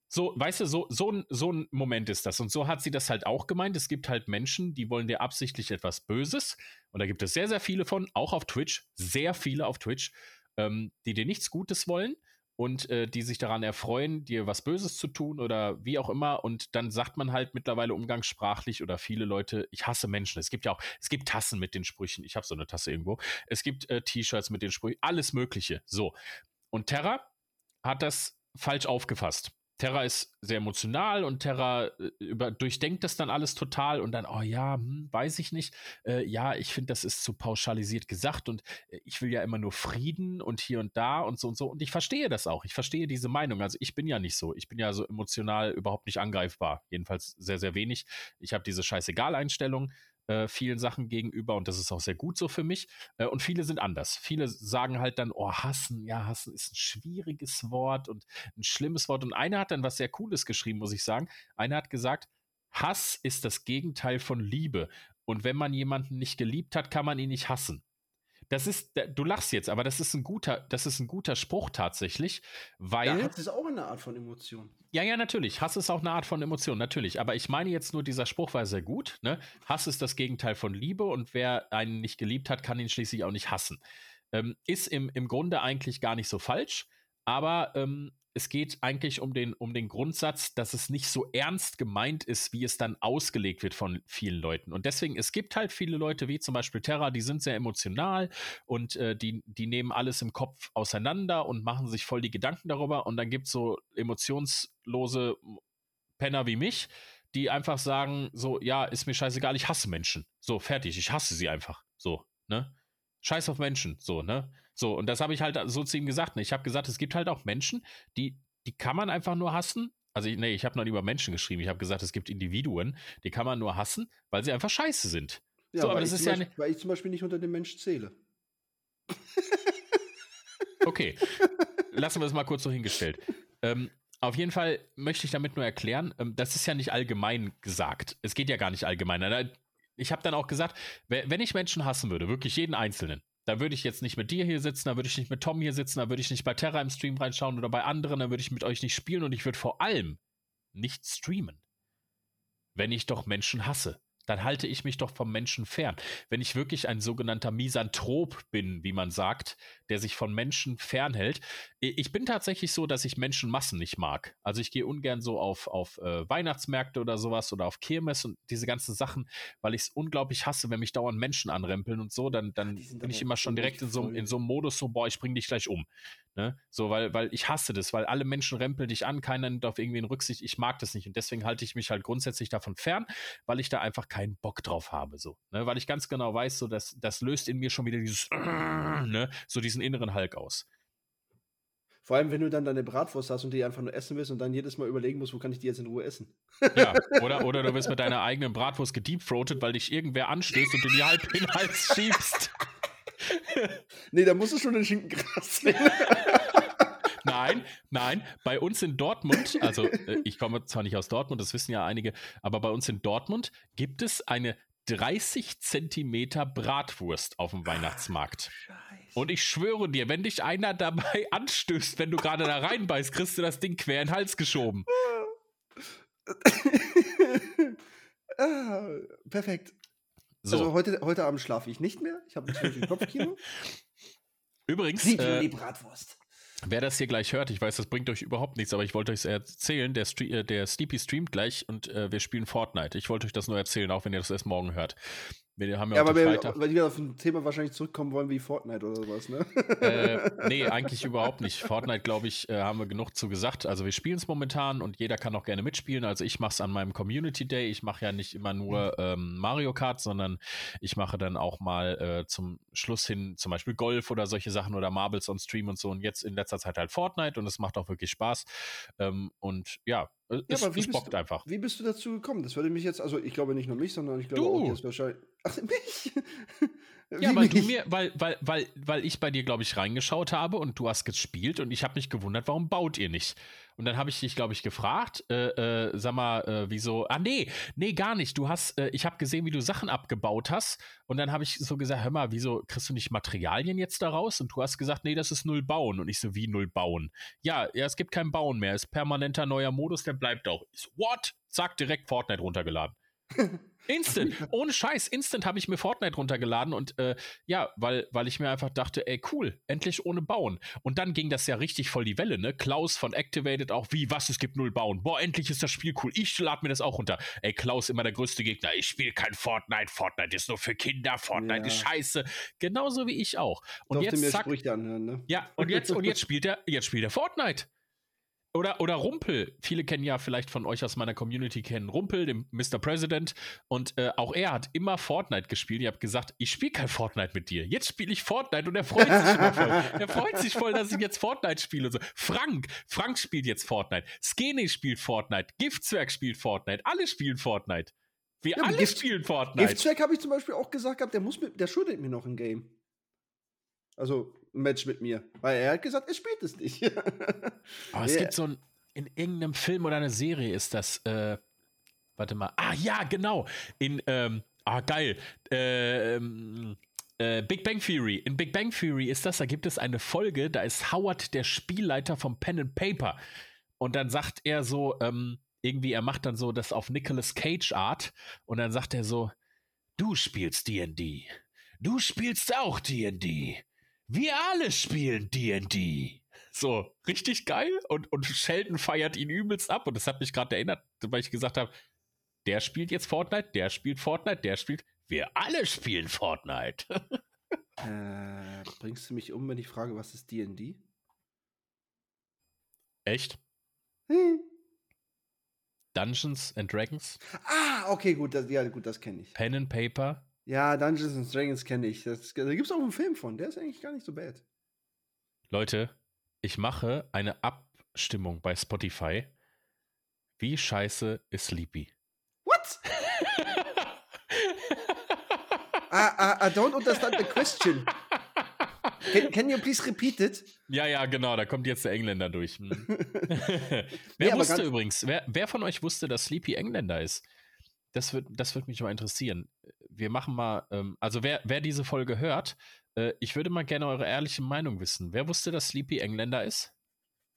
So, weißt du, so, so, ein, so ein Moment ist das. Und so hat sie das halt auch gemeint. Es gibt halt Menschen, die wollen dir absichtlich etwas Böses. Und da gibt es sehr, sehr viele von, auch auf Twitch, sehr viele auf Twitch, ähm, die dir nichts Gutes wollen und äh, die sich daran erfreuen, dir was Böses zu tun oder wie auch immer. Und dann sagt man halt mittlerweile umgangssprachlich oder viele Leute, ich hasse Menschen. Es gibt ja auch, es gibt Tassen mit den Sprüchen. Ich habe so eine Tasse irgendwo. Es gibt äh, T-Shirts mit den Sprüchen, alles Mögliche. So. Und Terra hat das falsch aufgefasst. Terra ist sehr emotional und Terra äh, über, durchdenkt das dann alles total und dann, oh ja, hm, weiß ich nicht. Äh, ja, ich finde, das ist zu pauschalisiert gesagt und äh, ich will ja immer nur Frieden und hier und da und so und so. Und ich verstehe das auch. Ich verstehe diese Meinung. Also ich bin ja nicht so. Ich bin ja so emotional überhaupt nicht angreifbar. Jedenfalls sehr, sehr wenig. Ich habe diese Scheißegal-Einstellung äh, vielen Sachen gegenüber und das ist auch sehr gut so für mich. Äh, und viele sind anders. Viele sagen halt dann, oh, hassen, ja, hassen ist ein schwieriges Wort und ein schlimmes Wort. Und einer hat dann was sehr Cooles geschrieben, muss ich sagen. Einer hat gesagt, Hass ist das Gegenteil von Liebe. Und wenn man jemanden nicht geliebt hat, kann man ihn nicht hassen. Das ist, du lachst jetzt, aber das ist ein guter, das ist ein guter Spruch tatsächlich, weil. Ja, Hass ist auch eine Art von Emotion. Ja, ja, natürlich. Hass ist auch eine Art von Emotion, natürlich. Aber ich meine jetzt nur, dieser Spruch war sehr gut. Ne? Hass ist das Gegenteil von Liebe und wer einen nicht geliebt hat, kann ihn schließlich auch nicht hassen. Ähm, ist im, im Grunde eigentlich gar nicht so falsch, aber ähm, es geht eigentlich um den, um den Grundsatz, dass es nicht so ernst gemeint ist, wie es dann ausgelegt wird von vielen Leuten. Und deswegen, es gibt halt viele Leute, wie zum Beispiel Terra, die sind sehr emotional und äh, die, die nehmen alles im Kopf auseinander und machen sich voll die Gedanken darüber. Und dann gibt es so emotionslose Penner wie mich, die einfach sagen: so, ja, ist mir scheißegal, ich hasse Menschen. So, fertig, ich hasse sie einfach. So, ne? Scheiß auf Menschen, so, ne? So, und das habe ich halt so zu ihm gesagt. Ne? Ich habe gesagt, es gibt halt auch Menschen, die, die kann man einfach nur hassen. Also, nee, ich habe noch nie über Menschen geschrieben. Ich habe gesagt, es gibt Individuen, die kann man nur hassen, weil sie einfach scheiße sind. Ja, so, aber das ist ja Beispiel, weil ich zum Beispiel nicht unter dem Mensch zähle. Okay, lassen wir es mal kurz so hingestellt. Ähm, auf jeden Fall möchte ich damit nur erklären, ähm, das ist ja nicht allgemein gesagt. Es geht ja gar nicht allgemein. Ich habe dann auch gesagt, wenn ich Menschen hassen würde, wirklich jeden Einzelnen, da würde ich jetzt nicht mit dir hier sitzen, da würde ich nicht mit Tom hier sitzen, da würde ich nicht bei Terra im Stream reinschauen oder bei anderen, da würde ich mit euch nicht spielen und ich würde vor allem nicht streamen. Wenn ich doch Menschen hasse dann halte ich mich doch vom Menschen fern. Wenn ich wirklich ein sogenannter Misanthrop bin, wie man sagt, der sich von Menschen fernhält. Ich bin tatsächlich so, dass ich Menschenmassen nicht mag. Also ich gehe ungern so auf, auf äh, Weihnachtsmärkte oder sowas oder auf Kirmes und diese ganzen Sachen, weil ich es unglaublich hasse, wenn mich dauernd Menschen anrempeln und so, dann, dann bin ich immer schon direkt in so, in so einem Modus so, boah, ich bring dich gleich um. Ne? So, weil, weil ich hasse das, weil alle Menschen rempeln dich an, keiner nimmt auf irgendwie in Rücksicht. Ich mag das nicht. Und deswegen halte ich mich halt grundsätzlich davon fern, weil ich da einfach keinen Bock drauf habe. So, ne? Weil ich ganz genau weiß, so dass das löst in mir schon wieder dieses, [CLEARS THROAT] ne? so diesen inneren Hulk aus. Vor allem, wenn du dann deine Bratwurst hast und die einfach nur essen willst und dann jedes Mal überlegen musst, wo kann ich die jetzt in Ruhe essen. Ja, [LAUGHS] oder, oder du wirst mit deiner eigenen Bratwurst gedeepthroated, weil dich irgendwer anstößt und du die halb in den Hals schiebst. [LAUGHS] nee, da musst du schon den Schinkengras sehen. [LAUGHS] Nein, nein. Bei uns in Dortmund, also äh, ich komme zwar nicht aus Dortmund, das wissen ja einige, aber bei uns in Dortmund gibt es eine 30 Zentimeter Bratwurst auf dem Weihnachtsmarkt. Und ich schwöre dir, wenn dich einer dabei [LAUGHS] anstößt, wenn du gerade da reinbeißt, kriegst du das Ding quer in den Hals geschoben. [LAUGHS] ah, perfekt. So. Also heute, heute Abend schlafe ich nicht mehr. Ich habe natürlich ein [LAUGHS] Kopfkino. Übrigens. Sieht äh, die Bratwurst. Wer das hier gleich hört, ich weiß, das bringt euch überhaupt nichts, aber ich wollte euch erzählen, der, Stre äh, der Sleepy streamt gleich und äh, wir spielen Fortnite. Ich wollte euch das nur erzählen, auch wenn ihr das erst morgen hört. Wir haben ja, Ja, aber wir, weil wir auf ein Thema wahrscheinlich zurückkommen wollen wie Fortnite oder sowas, ne? äh, nee, [LAUGHS] eigentlich überhaupt nicht. Fortnite, glaube ich, äh, haben wir genug zu gesagt. Also wir spielen es momentan und jeder kann auch gerne mitspielen. Also ich mache es an meinem Community Day. Ich mache ja nicht immer nur ähm, Mario Kart, sondern ich mache dann auch mal äh, zum Schluss hin zum Beispiel Golf oder solche Sachen oder Marbles on Stream und so. Und jetzt in letzter Zeit halt Fortnite und es macht auch wirklich Spaß. Ähm, und ja, äh, es, aber wie bist du- einfach. Wie bist du dazu gekommen? Das würde mich jetzt, also ich glaube nicht nur mich, sondern ich glaube Du. auch jetzt wahrscheinlich. Ach, [LAUGHS] mich? Ja, weil du mir, weil, weil, weil, weil ich bei dir, glaube ich, reingeschaut habe und du hast gespielt und ich habe mich gewundert, warum baut ihr nicht? Und dann habe ich dich, glaube ich, gefragt, äh, äh, sag mal, äh, wieso? Ah, nee, nee, gar nicht. Du hast, äh, ich habe gesehen, wie du Sachen abgebaut hast und dann habe ich so gesagt, hör mal, wieso kriegst du nicht Materialien jetzt daraus? Und du hast gesagt, nee, das ist null bauen. Und ich so, wie null bauen? Ja, ja, es gibt kein Bauen mehr. Es ist permanenter neuer Modus, der bleibt auch. Ich so, what? Zack, direkt Fortnite runtergeladen. [LAUGHS] Instant, ohne Scheiß, instant habe ich mir Fortnite runtergeladen und äh, ja, weil, weil ich mir einfach dachte, ey, cool, endlich ohne Bauen. Und dann ging das ja richtig voll die Welle, ne? Klaus von Activated auch, wie, was, es gibt null Bauen. Boah, endlich ist das Spiel cool. Ich lade mir das auch runter. Ey, Klaus, immer der größte Gegner. Ich spiele kein Fortnite. Fortnite ist nur für Kinder. Fortnite Ja. ist scheiße. Genauso wie ich auch. Und Durfte mir jetzt zack, Sprüche anhören, ne? ja, und jetzt, und jetzt spielt er, jetzt spielt er Fortnite. Oder, oder Rumpel. Viele kennen ja vielleicht von euch aus meiner Community kennen Rumpel, den Mr. President. Und äh, auch er hat immer Fortnite gespielt. Ihr habt gesagt, ich spiele kein Fortnite mit dir. Jetzt spiele ich Fortnite und er freut sich immer voll. [LAUGHS] Er freut sich voll, dass ich jetzt Fortnite spiele und so. Frank, Frank spielt jetzt Fortnite. Skene spielt Fortnite. Giftzwerg spielt Fortnite. Alle spielen Fortnite. Wir Ja, alle Gift- spielen Fortnite. Giftzweck habe ich zum Beispiel auch gesagt gehabt, der muss mit, der schuldet mir noch ein Game. Also ein Match mit mir. Weil er hat gesagt, er spielt es nicht. Aber [LAUGHS] es Ja. gibt so ein, in irgendeinem Film oder einer Serie ist das, äh, warte mal, ah ja, genau, in, ähm, ah geil, ähm, äh, Big Bang Theory. In Big Bang Theory ist das, da gibt es eine Folge, da ist Howard der Spielleiter vom Pen and Paper. Und dann sagt er so, ähm, irgendwie, er macht dann so das auf Nicolas Cage Art und dann sagt er so, du spielst D&D. Du spielst auch D&D. Wir alle spielen D&D. So, richtig geil. Und, und Sheldon feiert ihn übelst ab. Und das hat mich gerade erinnert, weil ich gesagt habe, der spielt jetzt Fortnite, der spielt Fortnite, der spielt. Wir alle spielen Fortnite. [LAUGHS] äh, bringst du mich um, wenn ich frage, was ist D&D? Echt? Hm. Dungeons and Dragons, Ah, okay, gut, das, ja, gut, das kenne ich. Pen and Paper. Ja, Dungeons and Dragons kenne ich. Das, da gibt es auch einen Film von, der ist eigentlich gar nicht so bad. Leute, ich mache eine Abstimmung bei Spotify. Wie scheiße ist Sleepy? What? I, I, I don't understand the question. Can, can you please repeat it? Ja, ja, genau, da kommt jetzt der Engländer durch. Hm. [LAUGHS] [LAUGHS] wer Nee, wusste übrigens, wer, wer von euch wusste, dass Sleepy Engländer ist? Das wird, das wird mich mal interessieren. Wir machen mal, ähm, also wer, wer diese Folge hört, äh, ich würde mal gerne eure ehrliche Meinung wissen. Wer wusste, dass Sleepy Engländer ist?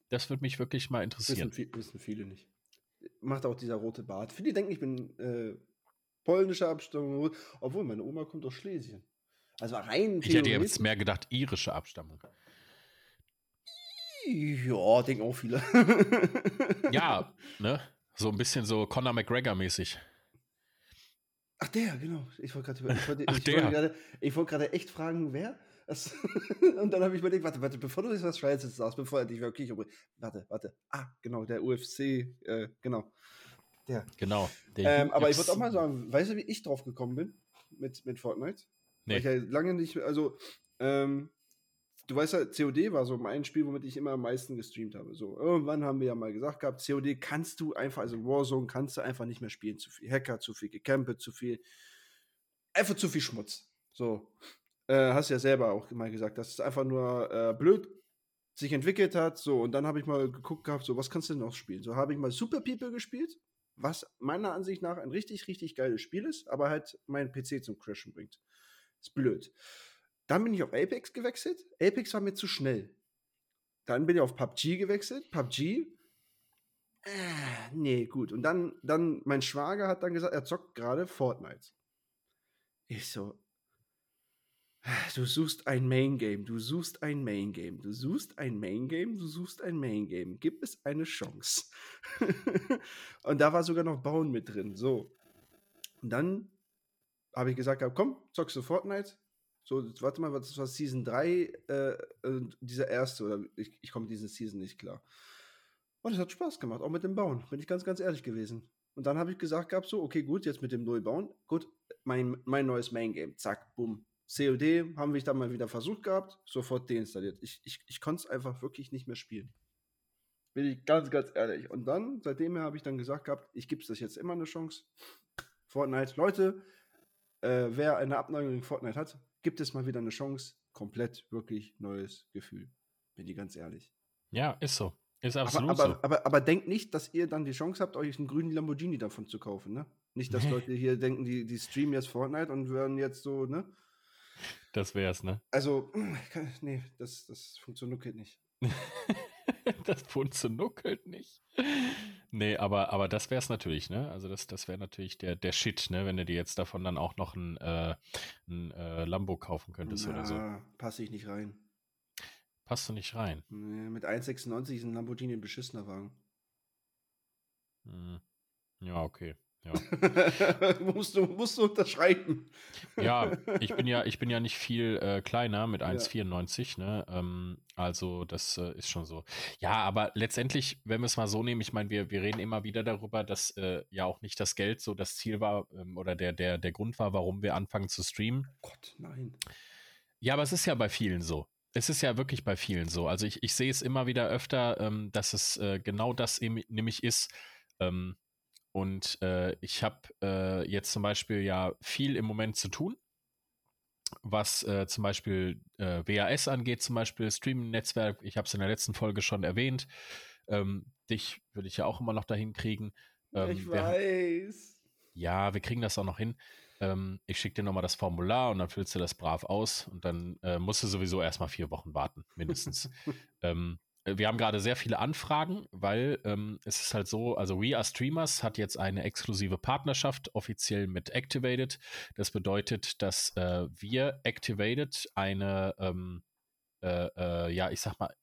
Das würde mich wirklich mal interessieren. Wissen, wissen viele nicht. Macht auch dieser rote Bart. Viele denken, ich bin äh, polnischer Abstammung, obwohl meine Oma kommt aus Schlesien. Also rein Ich hätte jetzt mehr gedacht, irische Abstammung. Ja, denken auch viele. Ja, [LAUGHS] ne? So ein bisschen so Conor McGregor-mäßig. Ach, der, genau. Ich wollte gerade ich wollte, ich wollte gerade, ich wollte gerade echt fragen, wer? [LAUGHS] Und dann habe ich überlegt, warte, warte, bevor du jetzt was Schweizes sagst, bevor er dich wirklich umbringt. Warte, warte. Ah, genau, der UFC, äh, genau. Der. Genau. der Ähm, aber ich würde auch mal sagen, weißt du, wie ich drauf gekommen bin mit, mit Fortnite? Weil ich Nee. ja lange nicht, also, ähm, du weißt ja, COD war so mein Spiel, womit ich immer am meisten gestreamt habe. So, irgendwann haben wir ja mal gesagt gehabt, COD kannst du einfach, also Warzone kannst du einfach nicht mehr spielen. Zu viel Hacker, zu viel Gecampe, zu viel, einfach zu viel Schmutz. So, äh, hast ja selber auch mal gesagt, dass es einfach nur äh, blöd sich entwickelt hat. So, und dann habe ich mal geguckt gehabt, so, was kannst du denn noch spielen? So, habe ich mal Super People gespielt, was meiner Ansicht nach ein richtig, richtig geiles Spiel ist, aber halt meinen PC zum Crashen bringt. Ist blöd. Dann bin ich auf Apex gewechselt. Apex war mir zu schnell. Dann bin ich auf PUBG gewechselt. PUBG. Äh, nee, gut. Und dann, dann, mein Schwager hat dann gesagt, er zockt gerade Fortnite. Ich so. Du suchst ein Main Game, du suchst ein Main Game, du suchst ein Main Game, du suchst ein Main Game. Gib es eine Chance. [LAUGHS] und da war sogar noch Bauen mit drin. So. Und dann habe ich gesagt, komm, zockst du Fortnite? So, warte mal, das war Season 3, äh, dieser erste, oder ich, ich komme mit diesen Season nicht klar. Und es hat Spaß gemacht, auch mit dem Bauen, bin ich ganz, ganz ehrlich gewesen. Und dann habe ich gesagt gehabt, so, okay, gut, jetzt mit dem Neubauen, gut, mein, mein neues Main Game, zack, bumm. COD haben wir dann mal wieder versucht gehabt, sofort deinstalliert. Ich, ich, ich konnte es einfach wirklich nicht mehr spielen. Bin ich ganz, ganz ehrlich. Und dann, seitdem habe ich dann gesagt gehabt, ich gebe es das jetzt immer eine Chance. Fortnite, Leute, äh, wer eine Abneigung gegen Fortnite hat, gibt es mal wieder eine Chance. Komplett, wirklich neues Gefühl. Bin ich ganz ehrlich. Ja, ist so. Ist absolut aber, aber, so. Aber, aber, denkt nicht, dass ihr dann die Chance habt, euch einen grünen Lamborghini davon zu kaufen, ne? Nicht, dass Leute hier denken, die, die streamen jetzt Fortnite und werden jetzt so, ne? Das wär's, ne? Also, [CLEARS THROAT] nee, das, das funktioniert nicht. [LAUGHS] [LAUGHS] das funktioniert nicht. Nee, aber, aber das wär's natürlich, ne? Also das, das wäre natürlich der, der Shit, ne? Wenn du dir jetzt davon dann auch noch ein, äh, ein äh, Lambo kaufen könntest Na, oder so. Passe ich nicht rein. Passt du nicht rein? Nee, mit 1,96 ist ein Lamborghini ein beschissener Wagen. Hm. Ja, okay. Ja. [LAUGHS] musst, du, musst du unterschreiben. ja, [LAUGHS] ich bin ja, ich bin ja nicht viel äh, kleiner mit 1,94, ne? Ähm, also das äh, ist schon so. Ja, aber letztendlich, wenn wir es mal so nehmen, ich meine, wir, wir reden immer wieder darüber, dass äh, ja auch nicht das Geld so das Ziel war ähm, oder der, der, der Grund war, warum wir anfangen zu streamen. Gott, nein. Ja, aber es ist ja bei vielen so. Es ist ja wirklich bei vielen so. Also ich, ich sehe es immer wieder öfter, ähm, dass es äh, genau das eben, nämlich ist. Und äh, ich habe äh, jetzt zum Beispiel ja viel im Moment zu tun, was äh, zum Beispiel äh, WAS angeht, zum Beispiel Streaming-Netzwerk. Ich habe es in der letzten Folge schon erwähnt. Ähm, dich würde ich ja auch immer noch dahin kriegen. Ähm, ich weiß. ja, wir kriegen das auch noch hin. Ähm, ich schicke dir nochmal das Formular und dann füllst du das brav aus und dann äh, musst du sowieso erstmal vier Wochen warten, mindestens. [LAUGHS] ähm, äh, wir haben gerade sehr viele Anfragen, weil ähm, es ist halt so, also We Are Streamers hat jetzt eine exklusive Partnerschaft offiziell mit Activated. Das bedeutet, dass äh, wir Activated eine, ähm, äh, äh, ja, ich sag mal,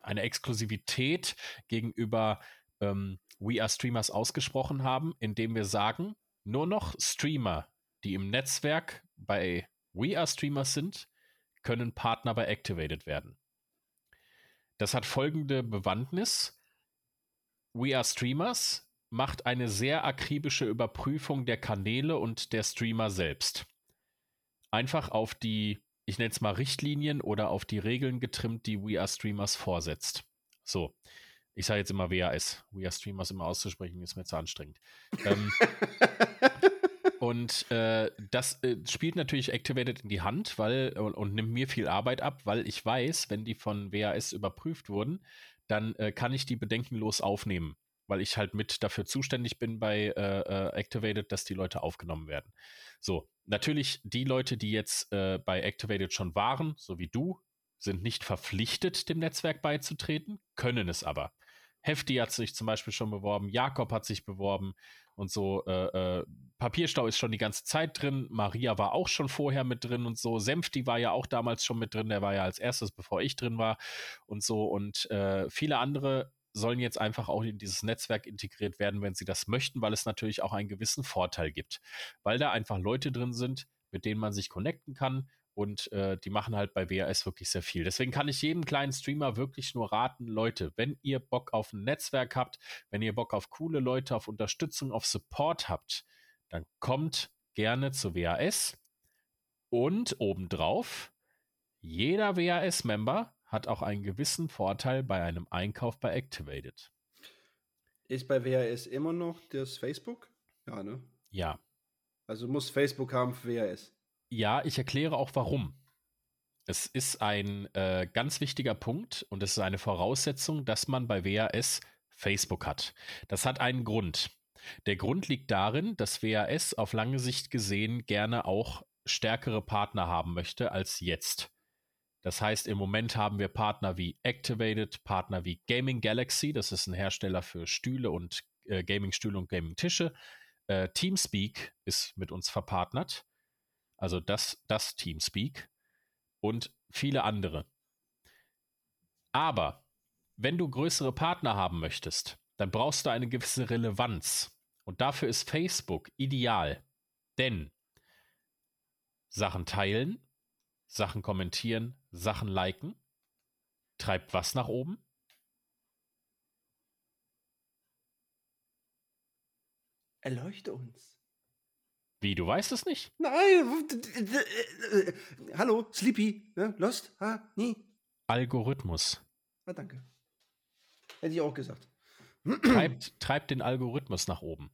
eine Exklusivität gegenüber ähm, We Are Streamers ausgesprochen haben, indem wir sagen, nur noch Streamer, die im Netzwerk bei We Are Streamers sind, können Partner bei Activated werden. Das hat folgende Bewandtnis. We Are Streamers macht eine sehr akribische Überprüfung der Kanäle und der Streamer selbst. Einfach auf die, ich nenne es mal Richtlinien oder auf die Regeln getrimmt, die We Are Streamers vorsetzt. So. Ich sage jetzt immer WAS. We Are Streamers immer auszusprechen, ist mir zu anstrengend. ähm, [LAUGHS] und äh, das äh, spielt natürlich Activated in die Hand, weil und, und, nimmt mir viel Arbeit ab, weil ich weiß, wenn die von WAS überprüft wurden, dann äh, kann ich die bedenkenlos aufnehmen, weil ich halt mit dafür zuständig bin bei äh, äh, Activated, dass die Leute aufgenommen werden. So, natürlich die Leute, die jetzt äh, bei Activated schon waren, so wie du, sind nicht verpflichtet, dem Netzwerk beizutreten, können es aber. Hefti hat sich zum Beispiel schon beworben, Jakob hat sich beworben und so. Äh, äh, Papierstau ist schon die ganze Zeit drin. Maria war auch schon vorher mit drin und so. Senfti war ja auch damals schon mit drin. Der war ja als erstes, bevor ich drin war und so. Und äh, viele andere sollen jetzt einfach auch in dieses Netzwerk integriert werden, wenn sie das möchten, weil es natürlich auch einen gewissen Vorteil gibt. Weil da einfach Leute drin sind, mit denen man sich connecten kann, und äh, die machen halt bei WAS wirklich sehr viel. Deswegen kann ich jedem kleinen Streamer wirklich nur raten, Leute, wenn ihr Bock auf ein Netzwerk habt, wenn ihr Bock auf coole Leute, auf Unterstützung, auf Support habt, dann kommt gerne zu WAS. Und obendrauf, jeder WAS-Member hat auch einen gewissen Vorteil bei einem Einkauf bei Activated. Ist bei WAS immer noch das Facebook? Ja, ne? Ja. Also muss Facebook haben für WAS. Ja, ich erkläre auch warum. Es ist ein äh, ganz wichtiger Punkt und es ist eine Voraussetzung, dass man bei WAS Facebook hat. Das hat einen Grund. Der Grund liegt darin, dass WAS auf lange Sicht gesehen gerne auch stärkere Partner haben möchte als jetzt. Das heißt, im Moment haben wir Partner wie Activated, Partner wie Gaming Galaxy, das ist ein Hersteller für Stühle und äh, Gaming-Stühle und Gaming-Tische. Äh, Teamspeak ist mit uns verpartnert also das, das Teamspeak und viele andere. Aber wenn du größere Partner haben möchtest, dann brauchst du eine gewisse Relevanz. Und dafür ist Facebook ideal. Denn Sachen teilen, Sachen kommentieren, Sachen liken. Treibt was nach oben? Erleuchte uns. Wie, du weißt es nicht? Nein! äh, Hallo, Sleepy, ne? Lost? Ha? Nie? Algorithmus. Ah, danke. Hätte ich auch gesagt. treibt, treibt den Algorithmus nach oben.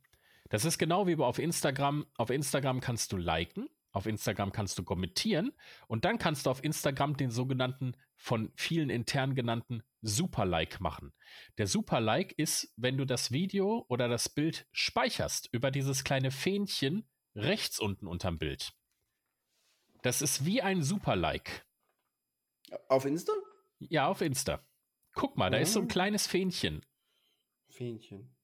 Das ist genau wie auf Instagram. Auf Instagram kannst du liken, auf Instagram kannst du kommentieren und dann kannst du auf Instagram den sogenannten, von vielen intern genannten Super-Like machen. Der Super-Like ist, wenn du das Video oder das Bild speicherst über dieses kleine Fähnchen rechts unten unterm Bild. Das ist wie ein Super-Like. Auf Insta? Ja, auf Insta. Guck mal, da ist so ein Mhm. kleines Fähnchen Fähnchen.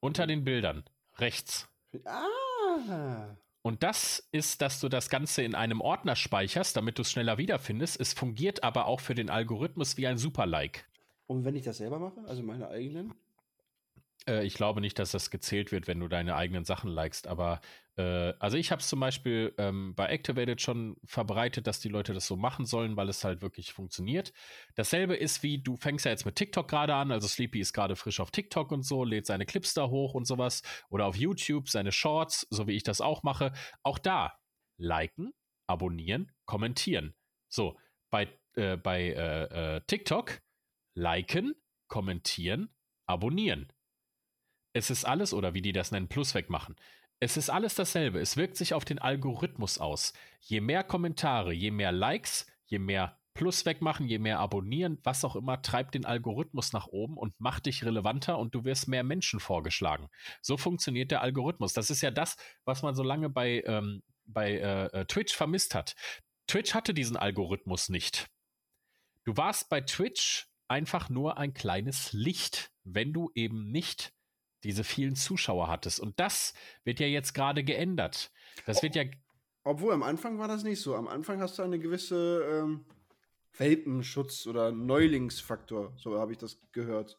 unter den Bildern rechts. Ah! Und das ist, dass du das Ganze in einem Ordner speicherst, damit du es schneller wiederfindest. Es fungiert aber auch für den Algorithmus wie ein Super-Like. Und wenn ich das selber mache, also meine eigenen? Äh, ich glaube nicht, dass das gezählt wird, wenn du deine eigenen Sachen likest, aber äh, also ich habe es zum Beispiel ähm, bei Activated schon verbreitet, dass die Leute das so machen sollen, weil es halt wirklich funktioniert. Dasselbe ist wie, du fängst ja jetzt mit TikTok gerade an, also Sleepy ist gerade frisch auf TikTok und so, lädt seine Clips da hoch und sowas oder auf YouTube seine Shorts, so wie ich das auch mache. Auch da liken, abonnieren, kommentieren. So, bei, äh, bei äh, äh, TikTok liken, kommentieren, abonnieren. Es ist alles, oder wie die das nennen, Plus wegmachen. Es ist alles dasselbe. Es wirkt sich auf den Algorithmus aus. Je mehr Kommentare, je mehr Likes, je mehr Plus wegmachen, je mehr abonnieren, was auch immer, treibt den Algorithmus nach oben und macht dich relevanter und du wirst mehr Menschen vorgeschlagen. So funktioniert der Algorithmus. Das ist ja das, was man so lange bei, ähm, bei äh, äh, Twitch vermisst hat. Twitch hatte diesen Algorithmus nicht. Du warst bei Twitch einfach nur ein kleines Licht, wenn du eben nicht diese vielen Zuschauer hattest. Und das wird ja jetzt gerade geändert. Das wird ja, Obwohl, am Anfang war das nicht so. Am Anfang hast du eine gewisse ähm, Welpenschutz oder Neulingsfaktor. So habe ich das gehört.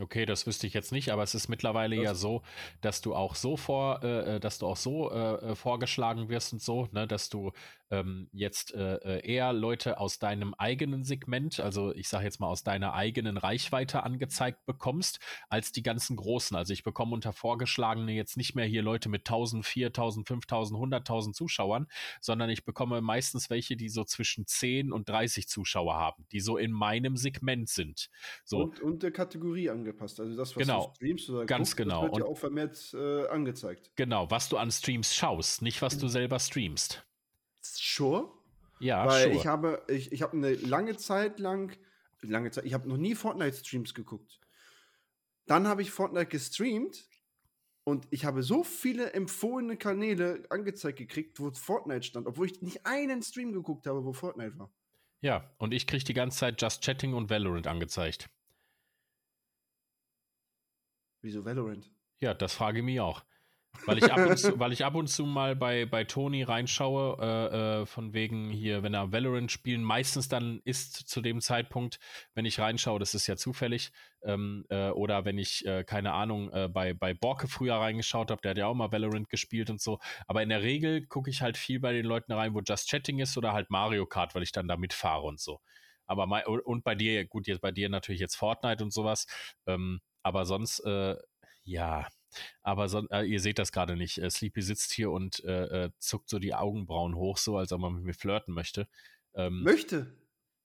Okay, das wüsste ich jetzt nicht, aber es ist mittlerweile Das- ja so, dass du auch so vor, äh, äh, dass du auch so äh, äh, vorgeschlagen wirst und so, ne, dass du ähm, jetzt äh, äh, eher Leute aus deinem eigenen Segment, also ich sage jetzt mal aus deiner eigenen Reichweite angezeigt bekommst, als die ganzen Großen. Also ich bekomme unter Vorgeschlagene jetzt nicht mehr hier Leute mit 1000, 4000, 5000, 100.000 Zuschauern, sondern ich bekomme meistens welche, die so zwischen 10 und 30 Zuschauer haben, die so in meinem Segment sind. So, Und, und der Kategorie angepasst. Also das, was Genau. du streamst oder Ganz guckst, genau. wird ja Und- auch vermehrt äh, angezeigt. genau, was du an Streams schaust, nicht was du selber streamst. Sure. Ja, Weil sure. ich habe, ich, ich habe eine lange Zeit lang, lange Zeit, ich habe noch nie Fortnite-Streams geguckt. Dann habe ich Fortnite gestreamt und ich habe so viele empfohlene Kanäle angezeigt gekriegt, wo Fortnite stand, obwohl ich nicht einen Stream geguckt habe, wo Fortnite war. ja, und ich kriege die ganze Zeit Just Chatting und Valorant angezeigt. Wieso Valorant? Ja, das frage ich mich auch. Weil ich ab und zu, [LAUGHS] weil ich ab und zu mal bei, bei Toni reinschaue, äh, äh, von wegen hier, wenn er Valorant spielen, meistens dann ist zu dem Zeitpunkt, wenn ich reinschaue, das ist ja zufällig, ähm, äh, oder wenn ich, äh, keine Ahnung, äh, bei, bei Borke früher reingeschaut habe, der hat ja auch mal Valorant gespielt und so. Aber in der Regel gucke ich halt viel bei den Leuten rein, wo Just Chatting ist oder halt Mario Kart, weil ich dann da mitfahre und so. Aber mei- und bei dir, gut, jetzt bei dir natürlich jetzt Fortnite und sowas. Ähm, aber sonst, äh, ja, aber son äh, ihr seht das gerade nicht. Äh, Sleepy sitzt hier und äh, äh, zuckt so die Augenbrauen hoch, so als ob man mit mir flirten möchte. Ähm, Möchte.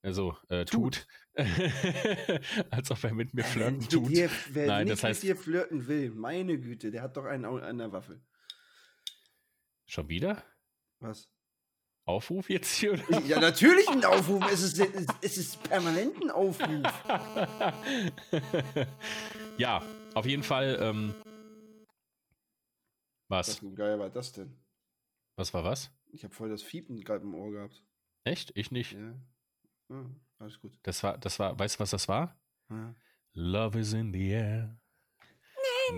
also äh, tut. [LAUGHS] als ob er mit mir flirten Wer tut. Dir, wer Nein, nicht das heißt- mit dir flirten will, meine Güte, der hat doch einen an der Waffel. Schon wieder? Was? Aufruf jetzt hier? Oder? Ja, natürlich ein Aufruf. Es ist, es ist permanent ein Aufruf. [LAUGHS] ja, auf jeden Fall. Ähm, was? Was Geier war das denn? Was war was? Ich habe voll das Fiepen gerade im Ohr gehabt. Echt? Ich nicht. Ja. Ah, alles gut. Das war, das war, weißt du, was das war? Ah. Love is in the air. [LAUGHS]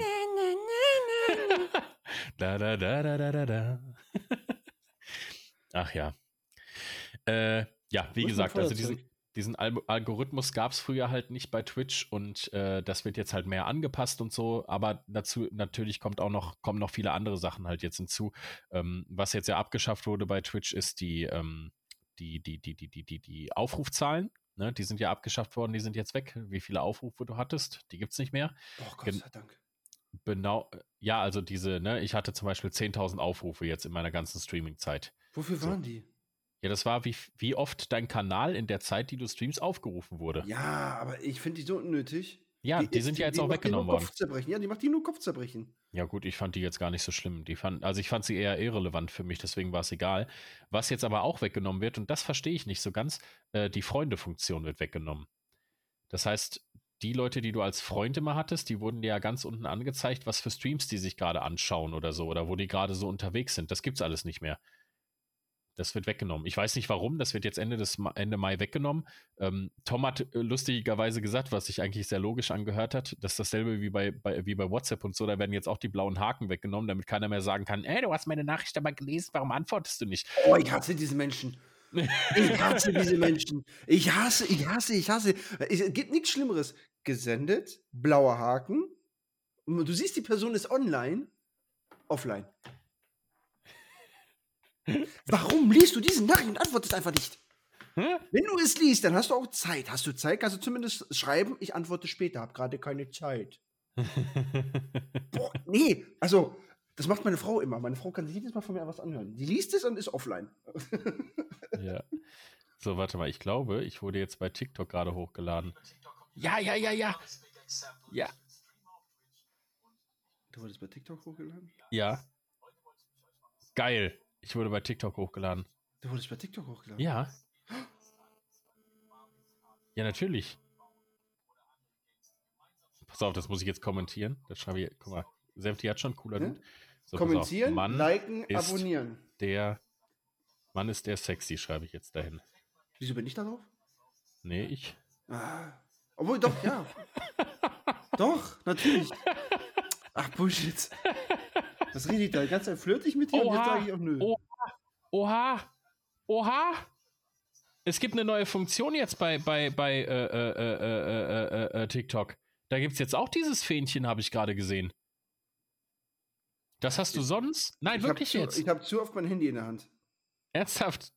da, da, da, da, da, da, da. [LAUGHS] Ach ja. Äh, ja, wie gesagt, also diesen, diesen Al Algorithmus gab es früher halt nicht bei Twitch und äh, das wird jetzt halt mehr angepasst und so, aber dazu natürlich kommt auch noch, kommen noch viele andere Sachen halt jetzt hinzu. Ähm, was jetzt ja abgeschafft wurde bei Twitch ist die, ähm, die, die, die, die, die, die, die Aufrufzahlen. Ne? Die sind ja abgeschafft worden, die sind jetzt weg. Wie viele Aufrufe du hattest, die gibt es nicht mehr. Oh Gott sei Dank. Genau, ja, also diese, ne, ich hatte zum Beispiel 10.000 Aufrufe jetzt in meiner ganzen Streaming-Zeit. Wofür So. waren die? Ja, das war, wie, wie oft dein Kanal in der Zeit, die du streamst, aufgerufen wurde. Ja, aber ich finde die so unnötig. Ja, die, ist- sind ja jetzt auch macht dir nur weggenommen worden. Kopfzerbrechen. Ja, die macht die nur Kopfzerbrechen. Ja, gut, ich fand die jetzt gar nicht so schlimm. Die fand, also ich fand sie eher irrelevant für mich, deswegen war es egal. Was jetzt aber auch weggenommen wird, und das verstehe ich nicht so ganz, äh, die Freunde-Funktion wird weggenommen. Das heißt, die Leute, die du als Freund immer hattest, die wurden dir ja ganz unten angezeigt, was für Streams die sich gerade anschauen oder so, oder wo die gerade so unterwegs sind. Das gibt's alles nicht mehr. Das wird weggenommen. Ich weiß nicht warum, das wird jetzt Ende, des, Ende Mai weggenommen. Ähm, Tom hat äh, lustigerweise gesagt, was sich eigentlich sehr logisch angehört hat, dass dasselbe wie bei, bei, wie bei WhatsApp und so, da werden jetzt auch die blauen Haken weggenommen, damit keiner mehr sagen kann, ey, du hast meine Nachricht aber gelesen, warum antwortest du nicht? Oh, ich hasse diese Menschen. Ich hasse diese Menschen. Ich hasse, ich hasse, ich hasse. Es gibt nichts Schlimmeres. Gesendet, blauer Haken. Du siehst, die Person ist online, offline. Warum liest du diesen Nachricht und antwortest einfach nicht? Hä? Wenn du es liest, dann hast du auch Zeit. Hast du Zeit, kannst du zumindest schreiben, ich antworte später, habe gerade keine Zeit. [LAUGHS] Boah, nee, also, das macht meine Frau immer. Meine Frau kann sich jedes Mal von mir was anhören. Die liest es und ist offline. [LAUGHS] ja. So, warte mal, ich glaube, ich wurde jetzt bei TikTok gerade hochgeladen. Ja, ja, ja, ja. Ja, Du wurdest bei TikTok hochgeladen? ja. Geil. Ich wurde bei TikTok hochgeladen. Du wurdest bei TikTok hochgeladen? Ja. Ja, natürlich. Pass auf, das muss ich jetzt kommentieren. Das schreibe ich, guck mal, Safety hat schon cooler Hm? So. Kommentieren, Mann liken, abonnieren. der Mann ist der sexy, schreibe ich jetzt dahin. Wieso bin ich da drauf? Nee, ich. Ah. Obwohl, doch, ja. [LAUGHS] doch, natürlich. Ach, Bullshit. Was rede ich da? Flirte ich mit dir und jetzt Oha. sage ich auch nö. Oh. Oha! Oha! Es gibt eine neue Funktion jetzt bei, bei, bei äh, äh, äh, äh, äh, äh, TikTok. Da gibt es jetzt auch dieses Fähnchen, habe ich gerade gesehen. Das hast du sonst? Nein, ich wirklich zu, jetzt. Ich habe zu oft mein Handy in der Hand. Ernsthaft?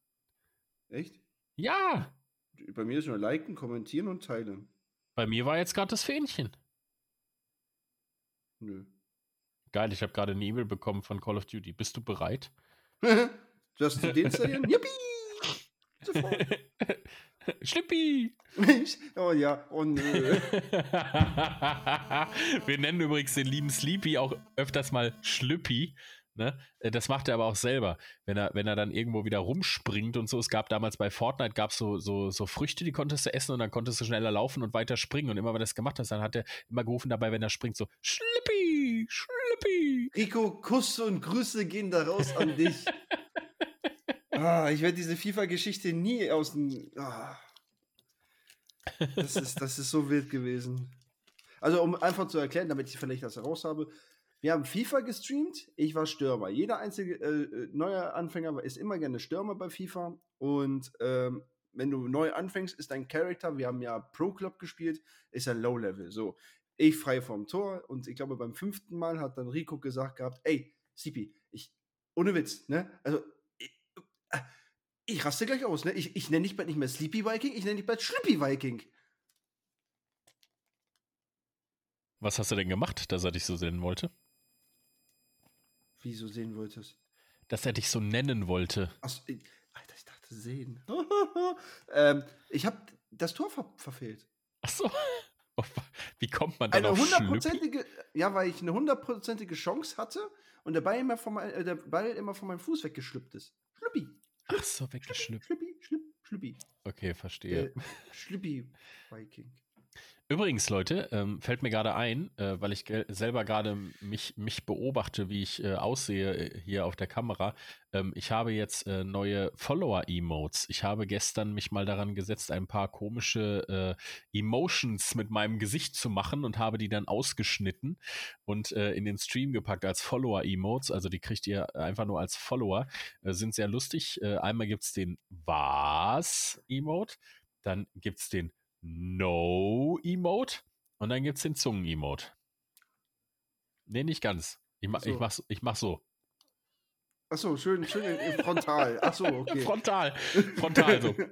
Echt? Ja! Bei mir ist nur liken, kommentieren und teilen. Bei mir war jetzt gerade das Fähnchen. Nö. Geil, ich habe gerade eine E-Mail bekommen von Call of Duty. Bist du bereit? [LAUGHS] du den installieren? Yippie! Sofort. [LAUGHS] Schlippi! [LAUGHS] oh ja, oh nö. Wir nennen übrigens den lieben Sleepy auch öfters mal Schlüppi. Ne? Äh, Das macht er aber auch selber, wenn er, wenn er dann irgendwo wieder rumspringt und so. Es gab damals bei Fortnite gab so, so, so Früchte, die konntest du essen und dann konntest du schneller laufen und weiter springen. Und immer wenn er das gemacht hat, dann hat er immer gerufen dabei, wenn er springt, so Schlippi, Schlippi. Rico, Kuss und Grüße gehen da raus an dich. [LAUGHS] ah, ich werde diese FIFA-Geschichte nie aus dem. Ah. Das, ist, das ist so wild gewesen. Also, um einfach zu erklären, damit ich vielleicht das heraus habe. Wir haben FIFA gestreamt, ich war Stürmer. Jeder einzige äh, äh, neue Anfänger ist immer gerne Stürmer bei FIFA. Und ähm, wenn du neu anfängst, ist dein Charakter, wir haben ja Pro Club gespielt, ist ein Low Level. So, ich frei vom Tor und ich glaube beim fünften Mal hat dann Rico gesagt gehabt, ey, Sipi, ich, ohne Witz, ne, also, ich, äh, ich raste gleich aus, ne, ich, ich nenne dich bald nicht mehr Sleepy Viking, ich nenne dich bald Schlippy Viking. Was hast du denn gemacht, dass er dich so sehen wollte? Wieso sehen wolltest? Dass er dich so nennen wollte. Achso, ich, Alter, ich dachte sehen. [LAUGHS] ähm, ich habe das Tor ver verfehlt. Achso. [LAUGHS] Wie kommt man dann Eine auf hundertprozentige, ja, weil ich eine hundertprozentige Chance hatte und der Ball immer von, mein, äh, der Ball immer von meinem Fuß weggeschlüpft ist. Schlüppi, Ach so, weggeschlüpft. Schlüppi, Schlüppi, Schlüppi. Okay, verstehe. Äh, Schlüppi Viking. Übrigens, Leute, ähm, fällt mir gerade ein, äh, weil ich selber gerade mich, mich beobachte, wie ich äh, aussehe äh, hier auf der Kamera. Ähm, ich habe jetzt äh, neue Follower-Emotes. Ich habe gestern mich mal daran gesetzt, ein paar komische äh, Emotions mit meinem Gesicht zu machen und habe die dann ausgeschnitten und äh, in den Stream gepackt als Follower-Emotes. Also die kriegt ihr einfach nur als Follower. Sind sehr lustig. Einmal gibt es den Was-Emote. dann gibt es den No-Emote und dann gibt es den Zungen-Emote. Nee, nicht ganz. Ich, ma so. ich, mach's, ich mach so. Achso, schön, schön in, in frontal. Achso, okay. [LAUGHS] Frontal. Frontal so. [LAUGHS]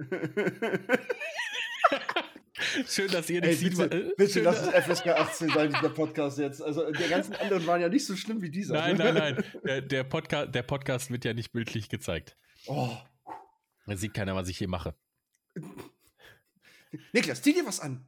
Schön, dass ihr Ey, nicht bitte, sieht. äh, bitte schön, lass es FSK 18 sein, dieser Podcast jetzt. Also, die ganzen anderen waren ja nicht so schlimm wie dieser. Nein, ne? nein, nein. [LAUGHS] Der, der, Podcast, der Podcast wird ja nicht bildlich gezeigt. Oh. Da sieht keiner, was ich hier mache. Niklas, zieh dir was an.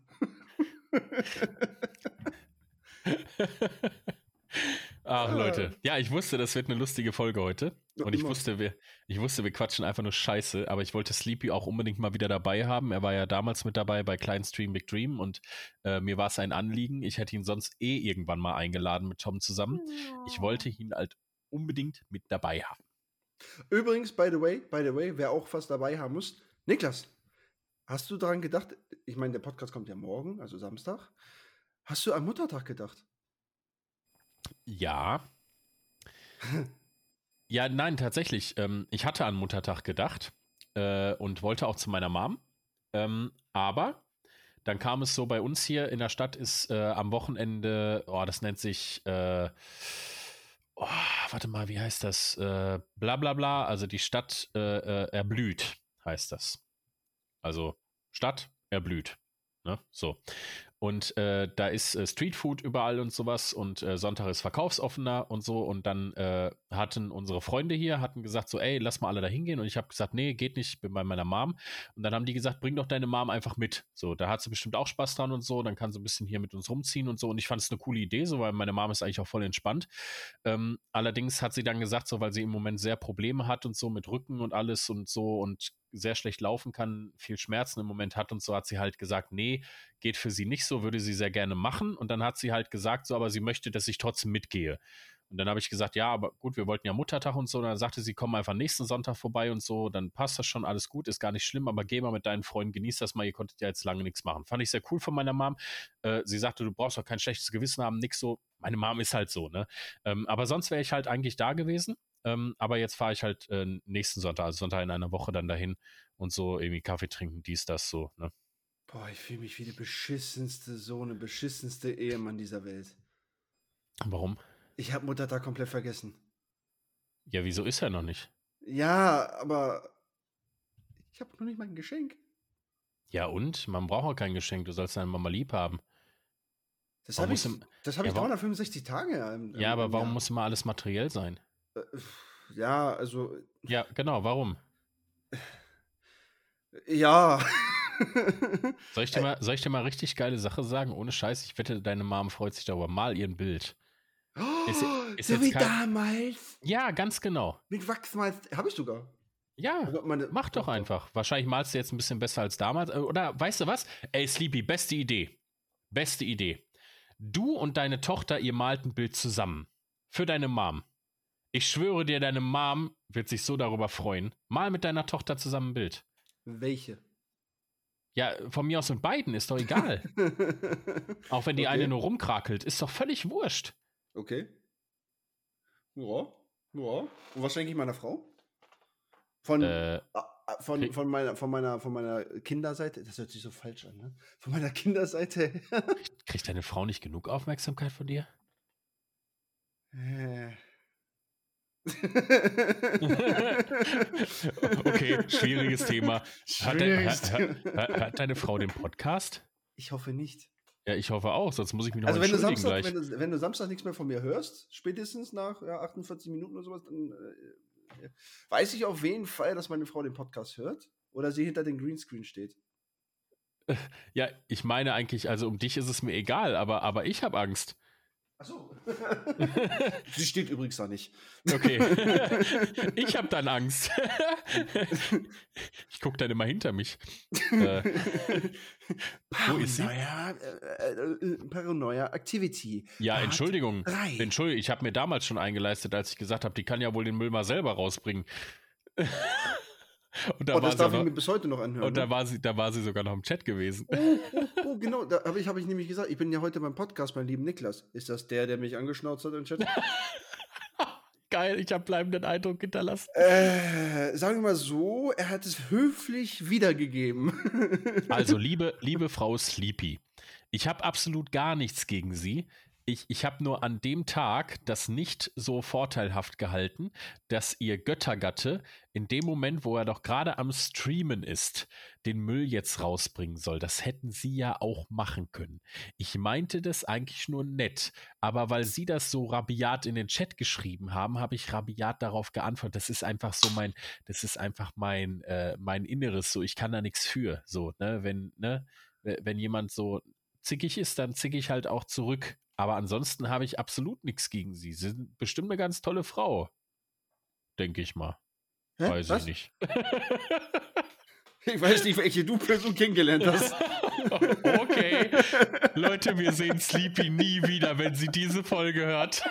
Ach, Ah. Leute. Ja, ich wusste, das wird eine lustige Folge heute. Und ich wusste, wir, ich wusste, wir quatschen einfach nur Scheiße. Aber ich wollte Sleepy auch unbedingt mal wieder dabei haben. Er war ja damals mit dabei bei Klein Stream Big Dream. Und äh, mir war es ein Anliegen. Ich hätte ihn sonst eh irgendwann mal eingeladen mit Tom zusammen. Ich wollte ihn halt unbedingt mit dabei haben. Übrigens, by the way, by the way, wer auch was dabei haben muss, Niklas, hast du daran gedacht, ich meine, der Podcast kommt ja morgen, also Samstag. Hast du am Muttertag gedacht? Ja. [LAUGHS] ja, nein, tatsächlich. Ähm, ich hatte an Muttertag gedacht äh, und wollte auch zu meiner Mom. Ähm, aber dann kam es so bei uns hier in der Stadt ist äh, am Wochenende, oh, das nennt sich, äh, oh, warte mal, wie heißt das? Äh, bla bla bla, also die Stadt äh, äh, erblüht, heißt das. Also Stadt erblüht. Ne? So. Und äh, da ist äh, Streetfood überall und sowas und äh, Sonntag ist verkaufsoffener und so. Und dann äh, hatten unsere Freunde hier, hatten gesagt so, ey, lass mal alle da hingehen. Und ich habe gesagt, nee, geht nicht, ich bin bei meiner Mom. Und dann haben die gesagt, bring doch deine Mom einfach mit. So, da hat sie bestimmt auch Spaß dran und so. Dann kann sie ein bisschen hier mit uns rumziehen und so. Und ich fand es eine coole Idee, so, weil meine Mom ist eigentlich auch voll entspannt. Ähm, allerdings hat sie dann gesagt, so, weil sie im Moment sehr Probleme hat und so mit Rücken und alles und so und sehr schlecht laufen kann, viel Schmerzen im Moment hat und so, hat sie halt gesagt, nee, geht für sie nicht so, würde sie sehr gerne machen. Und dann hat sie halt gesagt, so, aber sie möchte, dass ich trotzdem mitgehe. Und dann habe ich gesagt, ja, aber gut, wir wollten ja Muttertag und so. Und dann sagte sie, komm einfach nächsten Sonntag vorbei und so. Dann passt das schon, alles gut, ist gar nicht schlimm, aber geh mal mit deinen Freunden, genieß das mal, ihr konntet ja jetzt lange nichts machen. Fand ich sehr cool von meiner Mom. Äh, sie sagte, du brauchst doch kein schlechtes Gewissen haben, nix so. Meine Mom ist halt so, ne? Ähm, aber sonst wäre ich halt eigentlich da gewesen. Ähm, aber jetzt fahre ich halt äh, nächsten Sonntag, also Sonntag in einer Woche dann dahin und so irgendwie Kaffee trinken, dies, das, so, ne? Boah, ich fühle mich wie der beschissenste Sohn, der beschissenste Ehemann dieser Welt. Warum? Ich habe Muttertag komplett vergessen. Ja, wieso ist er noch nicht? Ja, aber ich habe noch nicht mal ein Geschenk. Ja, und? Man braucht auch kein Geschenk, du sollst deine Mama lieb haben. Das habe ich, das hab Ja, ich warum- 365 Tage. im- Ja, im aber warum Jahr. muss immer alles materiell sein? Äh, Ja, also, Ja, genau, warum? ja. Soll ich, dir mal, soll ich dir mal richtig geile Sache sagen? Ohne Scheiß, ich wette, deine Mom freut sich darüber. Mal ihr ein Bild. Ist- ist so wie kein- damals. Ja, ganz genau. Mit Wachsmalz. Habe ich sogar. Ja, Also meine mach doch einfach. Wahrscheinlich malst du jetzt ein bisschen besser als damals. Äh, Oder weißt du was? Ey, Sleepy, beste Idee. Beste Idee. Du und deine Tochter, ihr malt ein Bild zusammen. Für deine Mom. Ich schwöre dir, deine Mom wird sich so darüber freuen. Mal mit deiner Tochter zusammen ein Bild. Welche? Ja, von mir aus mit beiden, ist doch egal. [LAUGHS] Auch wenn die Okay. eine nur rumkrakelt, ist doch völlig wurscht. Okay. Ja. Ja. Und was schenke ich meiner Frau? Von, Äh, ah, ah, von, von, meiner, von, meiner, von meiner Kinderseite. Das hört sich so falsch an, ne? Von meiner Kinderseite. kriegt deine Frau nicht genug Aufmerksamkeit von dir? Äh. [LAUGHS] Okay, schwieriges Thema. Hat, de, Schwieriges hat, hat, hat, hat deine Frau den Podcast? Ich hoffe nicht. Ja, ich hoffe auch, sonst muss ich mich noch Also wenn du, Samstag, gleich. wenn, du, wenn du Samstag nichts mehr von mir hörst, spätestens nach ja, 48 Minuten oder sowas, dann äh, weiß ich auf jeden Fall, dass meine Frau den Podcast hört oder sie hinter dem Greenscreen steht. [LAUGHS] Ja, ich meine eigentlich, also um dich ist es mir egal, aber, aber ich habe Angst. Achso. [LAUGHS] sie steht übrigens da nicht. Okay. [LAUGHS] ich habe dann Angst. ich gucke dann immer hinter mich. Äh, Wo ist sie? Paranoia, äh, äh, Paranoia Activity. ja, Part Entschuldigung. drei. Entschuldigung, ich habe mir damals schon eingeleistet, als ich gesagt habe, die kann ja wohl den Müll mal selber rausbringen. [LAUGHS] Und da, Oh, war, das sie darf auch ich noch, mir bis heute noch anhören. und da ne? war sie, da war sie sogar noch im Chat gewesen. Oh, oh, oh, genau, da habe ich, hab ich nämlich gesagt, ich bin ja heute beim Podcast beim lieben Niklas. Ist das der, der mich angeschnauzt hat im Chat? [LAUGHS] Geil, ich habe bleibenden Eindruck hinterlassen. Äh, sagen wir mal so, er hat es höflich wiedergegeben. Also, [LAUGHS] liebe, liebe Frau Sleepy, ich habe absolut gar nichts gegen Sie. Ich, ich habe nur an dem Tag das nicht so vorteilhaft gehalten, dass ihr Göttergatte in dem Moment, wo er doch gerade am Streamen ist, den Müll jetzt rausbringen soll. Das hätten sie ja auch machen können. Ich meinte das eigentlich nur nett, aber weil sie das so rabiat in den Chat geschrieben haben, habe ich rabiat darauf geantwortet. Das ist einfach so mein, das ist einfach mein, äh, mein Inneres. So, ich kann da nichts für. So, ne, wenn, ne, wenn jemand so zickig ist, dann zicke ich halt auch zurück. Aber ansonsten habe ich absolut nichts gegen sie. Sie sind bestimmt eine ganz tolle Frau. Denke ich mal. Hä? Weiß Was? ich nicht. [LAUGHS] Ich weiß nicht, welche du Person kennengelernt hast. [LAUGHS] okay. Leute, wir sehen Sleepy nie wieder, wenn sie diese Folge hört.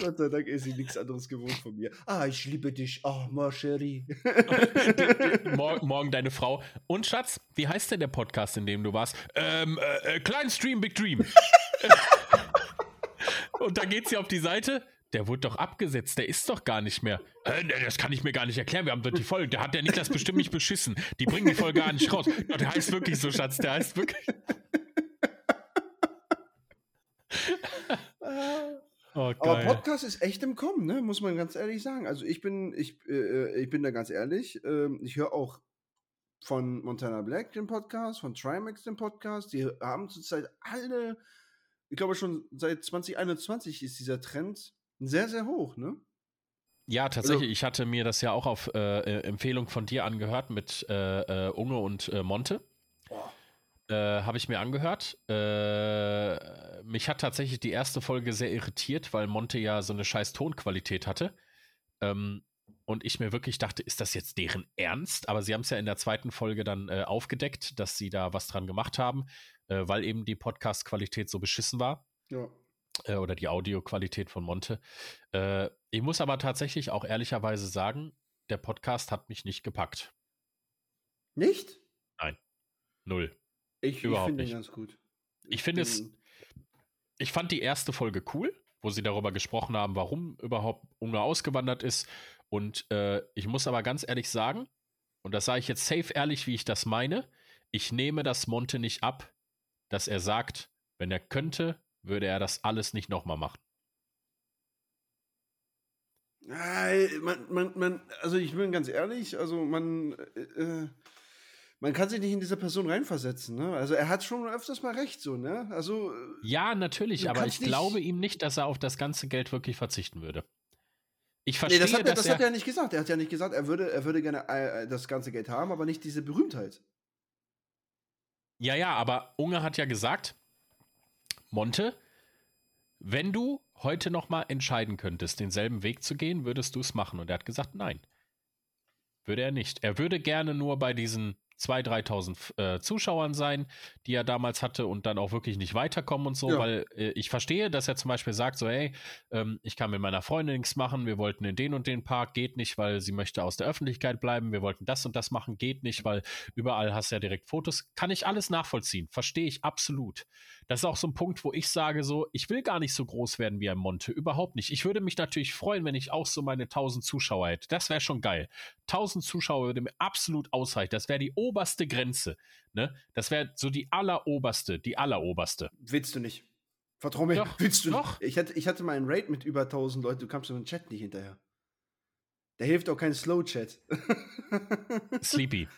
Gott sei Dank ist sie nichts anderes gewohnt von mir. Ah, ich liebe dich. Oh, ma chérie. [LAUGHS] [LAUGHS] Mor morgen deine Frau. Und Schatz, wie heißt denn der Podcast, in dem du warst? Ähm, äh, äh, Klein Stream, Big Dream. [LAUGHS] Und da geht sie auf die Seite. Der wurde doch abgesetzt, der ist doch gar nicht mehr. Äh, das kann ich mir gar nicht erklären. Wir haben doch die Folge. Da hat der Niklas bestimmt nicht beschissen. Die bringen die Folge gar nicht raus. Der heißt wirklich so, Schatz. Der heißt wirklich. Oh, Aber. Podcast ist echt im Kommen, ne? muss man ganz ehrlich sagen. Also ich bin, ich, äh, ich bin da ganz ehrlich. Ähm, ich höre auch von Montana Black den Podcast, von Trimax den Podcast. Die haben zurzeit alle, ich glaube schon seit 2021 ist dieser Trend sehr, sehr hoch, ne? Ja, tatsächlich. ich hatte mir das ja auch auf äh, äh, Empfehlung von dir angehört mit äh, äh, Unge und äh, Monte. Äh, Habe ich mir angehört. Äh, mich hat tatsächlich die erste Folge sehr irritiert, weil Monte ja so eine scheiß Tonqualität hatte. Ähm, und ich mir wirklich dachte, ist das jetzt deren Ernst? Aber sie haben es ja in der zweiten Folge dann äh, aufgedeckt, dass sie da was dran gemacht haben, äh, weil eben die Podcast-Qualität so beschissen war Ja. äh, oder die Audioqualität von Monte. Ich muss aber tatsächlich auch ehrlicherweise sagen, der Podcast hat mich nicht gepackt. Nicht? Null. Ich, ich finde ihn ganz gut. Ich finde es- Ich fand die erste Folge cool, wo sie darüber gesprochen haben, warum überhaupt Ungar ausgewandert ist. Und äh, ich muss aber ganz ehrlich sagen, und das sage ich jetzt safe ehrlich, wie ich das meine, ich nehme das Monte nicht ab, dass er sagt, wenn er könnte, würde er das alles nicht nochmal machen. Man, man, man, also ich bin ganz ehrlich, also man, äh, äh, man kann sich nicht in diese Person reinversetzen, ne? Also er hat schon öfters mal recht, so, ne? Also, äh, Ja, natürlich, aber ich glaube ihm nicht, dass er auf das ganze Geld wirklich verzichten würde. Ich nee, verstehe, das, hat, er, dass das hat er nicht gesagt. Er hat ja nicht gesagt, er würde, er würde gerne äh, das ganze Geld haben, aber nicht diese Berühmtheit. Ja, ja, aber Unge hat ja gesagt, Monte, wenn du heute noch mal entscheiden könntest, denselben Weg zu gehen, würdest du es machen? Und er hat gesagt, nein. Würde er nicht. Er würde gerne nur bei diesen 2.000, 3.000 äh, Zuschauern sein, die er damals hatte und dann auch wirklich nicht weiterkommen und so, Ja. weil äh, ich verstehe, dass er zum Beispiel sagt, so, hey, ähm, ich kann mit meiner Freundin nichts machen, wir wollten in den und den Park, geht nicht, weil sie möchte aus der Öffentlichkeit bleiben, wir wollten das und das machen, geht nicht, weil überall hast du ja direkt Fotos. Kann ich alles nachvollziehen, verstehe ich absolut. Das ist auch so ein Punkt, wo ich sage so, ich will gar nicht so groß werden wie ein Monte, überhaupt nicht. Ich würde mich natürlich freuen, wenn ich auch so meine 1000 Zuschauer hätte. Das wäre schon geil. 1000 Zuschauer würde mir absolut ausreichen. Das wäre die oberste Grenze. Ne? Das wäre so die alleroberste, die alleroberste. Willst du nicht. Vertrau mir, Doch, willst du doch. nicht. Ich hatte, ich hatte mal einen Raid mit über 1000 Leuten, du kamst in den Chat nicht hinterher. Da hilft auch kein Slow-Chat. [LAUGHS] Sleepy.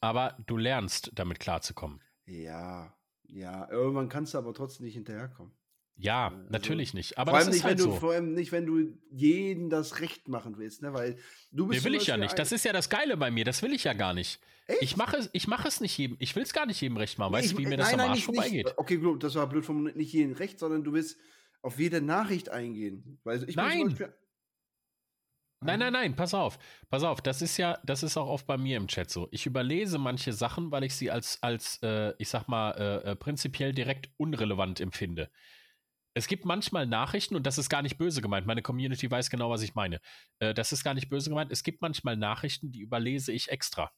Aber du lernst, damit klarzukommen. ja, ja, irgendwann kannst du aber trotzdem nicht hinterherkommen. Ja, Also, natürlich nicht. Aber vor, das allem nicht, halt wenn du, so. vor allem nicht, wenn du jeden das Recht machen willst, ne? Weil du bist. Nee, will ich ja nicht. Das ist ja das Geile bei mir. Das will ich ja gar nicht. Echt? Ich mache es, ich mache es nicht jedem. Ich will es gar nicht jedem recht machen. Nee, Weißt du, wie mir das nein, am nein, Arsch nicht- vorbeigeht? Okay, gut, das war blöd formuliert, nicht jeden Recht, sondern du willst auf jede Nachricht eingehen. Weil ich Nein. Beispiel- Nein, nein, nein, pass auf. Pass auf, das ist ja, das ist auch oft bei mir im Chat so. Ich überlese manche Sachen, weil ich sie als, als äh, ich sag mal, äh, äh, prinzipiell direkt unrelevant empfinde. Es gibt manchmal Nachrichten, und das ist gar nicht böse gemeint, meine Community weiß genau, was ich meine. Äh, das ist gar nicht böse gemeint. Es gibt manchmal Nachrichten, die überlese ich extra.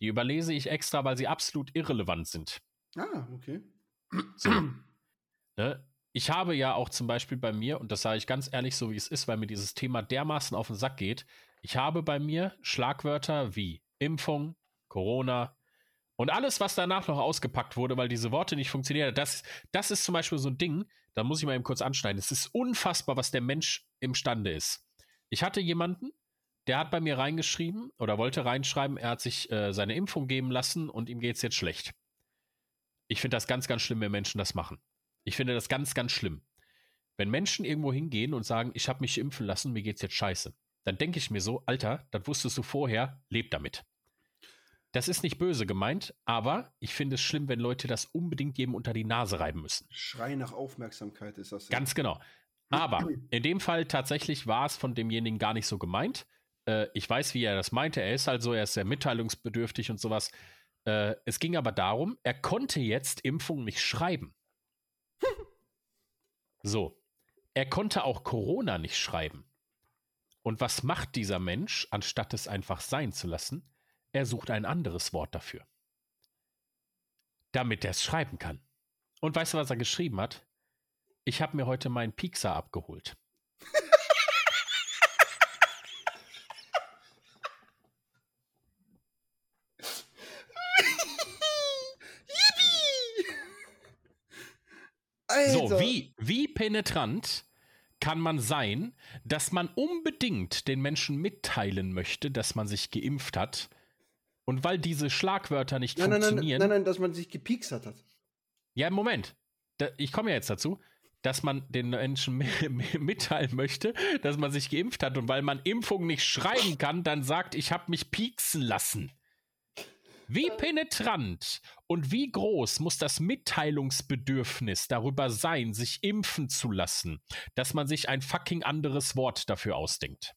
Die überlese ich extra, weil sie absolut irrelevant sind. Ah, okay. So. ne? ich habe ja auch zum Beispiel bei mir, und das sage ich ganz ehrlich, so wie es ist, weil mir dieses Thema dermaßen auf den Sack geht, ich habe bei mir Schlagwörter wie Impfung, Corona und alles, was danach noch ausgepackt wurde, weil diese Worte nicht funktionieren. Das, das ist zum Beispiel so ein Ding, da muss ich mal eben kurz anschneiden. Es ist unfassbar, was der Mensch imstande ist. Ich hatte jemanden, der hat bei mir reingeschrieben oder wollte reinschreiben, er hat sich äh, seine Impfung geben lassen und ihm geht es jetzt schlecht. Ich finde das ganz, ganz schlimm, wenn Menschen das machen. Ich finde das ganz, ganz schlimm. Wenn Menschen irgendwo hingehen und sagen, ich habe mich impfen lassen, mir geht's jetzt scheiße, dann denke ich mir so, Alter, das wusstest du vorher, leb damit. Das ist nicht böse gemeint, aber ich finde es schlimm, wenn Leute das unbedingt jedem unter die Nase reiben müssen. Schrei nach Aufmerksamkeit ist das. Ganz genau. Aber in dem Fall tatsächlich war es von demjenigen gar nicht so gemeint. Äh, ich weiß, wie er das meinte. Er ist halt so, er ist sehr mitteilungsbedürftig und sowas. Äh, es ging aber darum, er konnte jetzt Impfung nicht schreiben. [LAUGHS] so. Er konnte auch Corona nicht schreiben. Und was macht dieser Mensch, anstatt es einfach sein zu lassen? Er sucht ein anderes Wort dafür. Damit er es schreiben kann. Und weißt du, was er geschrieben hat? Ich habe mir heute meinen Pixar abgeholt. So, wie, wie penetrant kann man sein, dass man unbedingt den Menschen mitteilen möchte, dass man sich geimpft hat. Und weil diese Schlagwörter nicht nein, funktionieren. Nein, nein, nein, dass man sich gepiekst hat. Ja, Moment. Da, ich komme ja jetzt dazu, dass man den Menschen [LAUGHS] mitteilen möchte, dass man sich geimpft hat. Und weil man Impfung nicht schreiben kann, dann sagt, ich habe mich pieksen lassen. Wie penetrant und wie groß muss das Mitteilungsbedürfnis darüber sein, sich impfen zu lassen, dass man sich ein fucking anderes Wort dafür ausdenkt?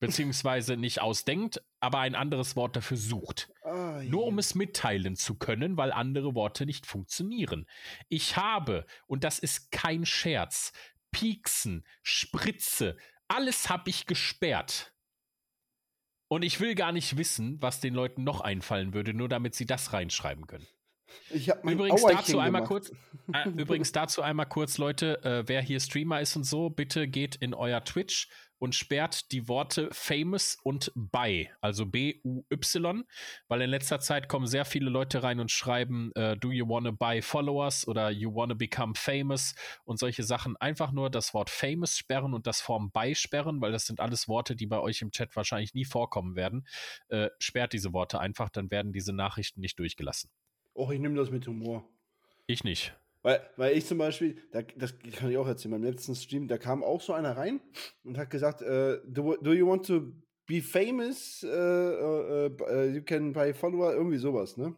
Beziehungsweise nicht ausdenkt, aber ein anderes Wort dafür sucht. Oh, Nur um es mitteilen zu können, weil andere Worte nicht funktionieren. Ich habe, und das ist kein Scherz, Pieksen, Spritze, alles habe ich gesperrt und ich will gar nicht wissen, was den Leuten noch einfallen würde, nur damit sie das reinschreiben können. übrigens dazu einmal kurz, äh, übrigens dazu einmal kurz, Leute, äh, wer hier Streamer ist und so, bitte geht in euer Twitch und sperrt die Worte famous und by, also B-U-Y, weil in letzter Zeit kommen sehr viele Leute rein und schreiben, äh, do you wanna buy followers oder you wanna become famous und solche Sachen. Einfach nur das Wort famous sperren und das Form by sperren, weil das sind alles Worte, die bei euch im Chat wahrscheinlich nie vorkommen werden. Äh, sperrt diese Worte einfach, dann werden diese Nachrichten nicht durchgelassen. Och, ich nehme das mit Humor. Ich nicht. Weil, weil ich zum Beispiel, da, das kann ich auch erzählen, beim letzten Stream, da kam auch so einer rein und hat gesagt, uh, do, do you want to be famous? Uh, uh, you can buy follower, irgendwie sowas, ne?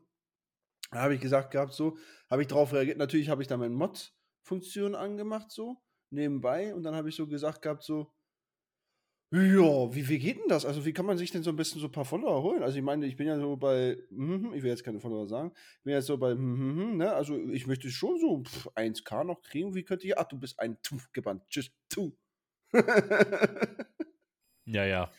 Da habe ich gesagt gehabt, so, habe ich darauf reagiert. Natürlich habe ich da meine Mod-Funktion angemacht, so, nebenbei. Und dann habe ich so gesagt gehabt, so, ja, wie, wie geht denn das? Also, wie kann man sich denn so ein bisschen so ein paar Follower holen? Also, ich meine, ich bin ja so bei, mhm, ich will jetzt keine Follower sagen, ich bin jetzt so bei, mhm, ne? Also, ich möchte schon so 1K noch kriegen. Wie könnte ich, ach, du bist ein Tu gebannt. Tschüss, Tu. [LAUGHS] ja, ja.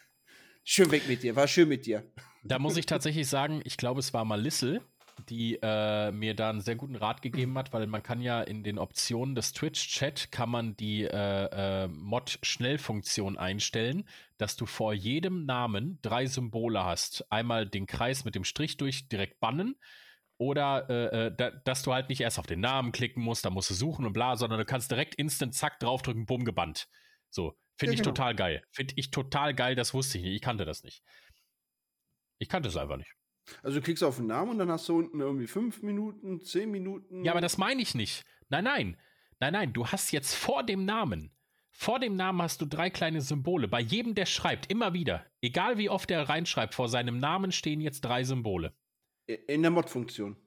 Schön weg mit dir, war schön mit dir. Da muss ich tatsächlich sagen, ich glaube, es war Malissel, die äh, mir da einen sehr guten Rat gegeben hat, weil man kann ja in den Optionen des Twitch-Chat kann man die äh, äh, Mod-Schnellfunktion einstellen, dass du vor jedem Namen drei Symbole hast. Einmal den Kreis mit dem Strich durch direkt bannen oder äh, äh, da, dass du halt nicht erst auf den Namen klicken musst, da musst du suchen und bla, sondern du kannst direkt instant zack draufdrücken, bumm, gebannt. So, finde ja, ich genau. total geil. Finde ich total geil, das wusste ich nicht. Ich kannte das nicht. Ich kannte es einfach nicht. Also du klickst auf den Namen und dann hast du unten irgendwie fünf Minuten, zehn Minuten. Ja, aber das meine ich nicht. Nein, nein. Nein, nein, du hast jetzt vor dem Namen, vor dem Namen hast du drei kleine Symbole. Bei jedem, der schreibt, immer wieder. Egal wie oft er reinschreibt, vor seinem Namen stehen jetzt drei Symbole. In der Mod-Funktion.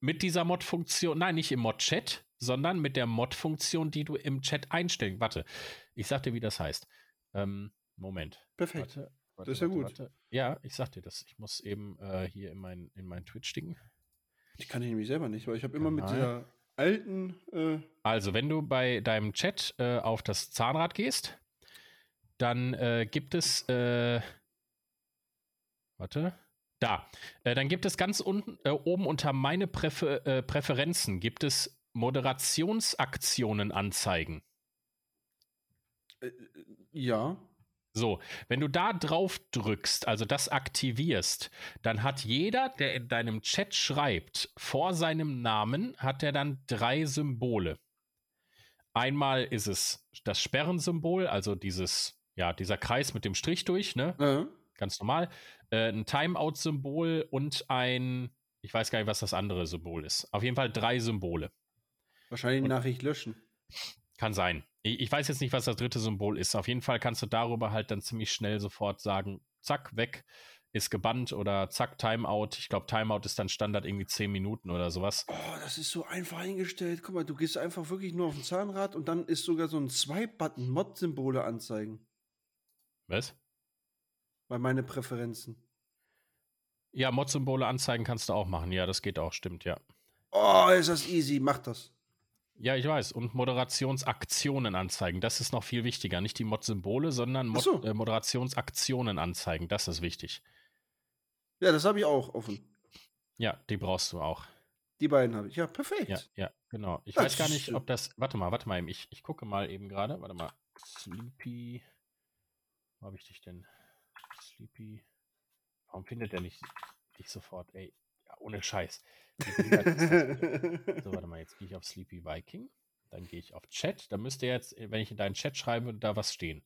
Mit dieser Mod-Funktion, nein, nicht im Mod-Chat, sondern mit der Mod-Funktion, die du im Chat einstellen. Warte, ich sag dir, wie das heißt. Ähm, Moment. Perfekt. Warte, Warte, das ist ja gut. Ja, ich sag dir das. Ich muss eben äh, hier in mein, in mein Twitch-Ding. Ich kann ich nämlich selber nicht, weil ich habe immer mit dieser alten. Äh also, wenn du bei deinem Chat äh, auf das Zahnrad gehst, dann äh, gibt es. Äh, warte. Da. Äh, dann gibt es ganz unten, oben unter meine Präfer Präferenzen gibt es Moderationsaktionen anzeigen. Äh, ja. So, wenn du da drauf drückst, also das aktivierst, dann hat jeder, der in deinem Chat schreibt, vor seinem Namen hat er dann drei Symbole. Einmal ist es das Sperrensymbol, also dieses, ja, dieser Kreis mit dem Strich durch, ne? Äh. Ganz normal. Äh, ein Timeout-Symbol und ein, ich weiß gar nicht, was das andere Symbol ist. Auf jeden Fall drei Symbole. Wahrscheinlich Und- Nachricht löschen. Kann sein. Ich, ich weiß jetzt nicht, was das dritte Symbol ist. Auf jeden Fall kannst du darüber halt dann ziemlich schnell sofort sagen, zack, weg, ist gebannt oder zack, Timeout. Ich glaube, Timeout ist dann Standard irgendwie 10 Minuten oder sowas. Oh, das ist so einfach eingestellt. Guck mal, du gehst einfach wirklich nur auf den Zahnrad und dann ist sogar so ein Swipe-Button, Mod-Symbole anzeigen. Was? Bei meine Präferenzen. Ja, Mod-Symbole anzeigen kannst du auch machen. Ja, das geht auch, stimmt, ja. Oh, ist das easy. Mach das. Ja, ich weiß. Und Moderationsaktionen anzeigen. Das ist noch viel wichtiger. Nicht die Mod-Symbole, sondern Mod so. äh, Moderationsaktionen anzeigen. Das ist wichtig. Ja, das habe ich auch offen. Ja, die brauchst du auch. Die beiden habe ich. Ja, perfekt. Ja, ja, genau. Ich Das weiß gar nicht, ob das. Warte mal, warte mal eben. Ich, ich gucke mal eben gerade. Warte mal. Sleepy. Wo habe ich dich denn? Sleepy. Warum findet er nicht dich sofort? Ey, ohne Scheiß. Bitte? so, [LAUGHS] warte mal, jetzt gehe ich auf Sleepy Viking. Dann gehe ich auf Chat. Da müsste jetzt, wenn ich in deinen Chat schreibe, würde da was stehen.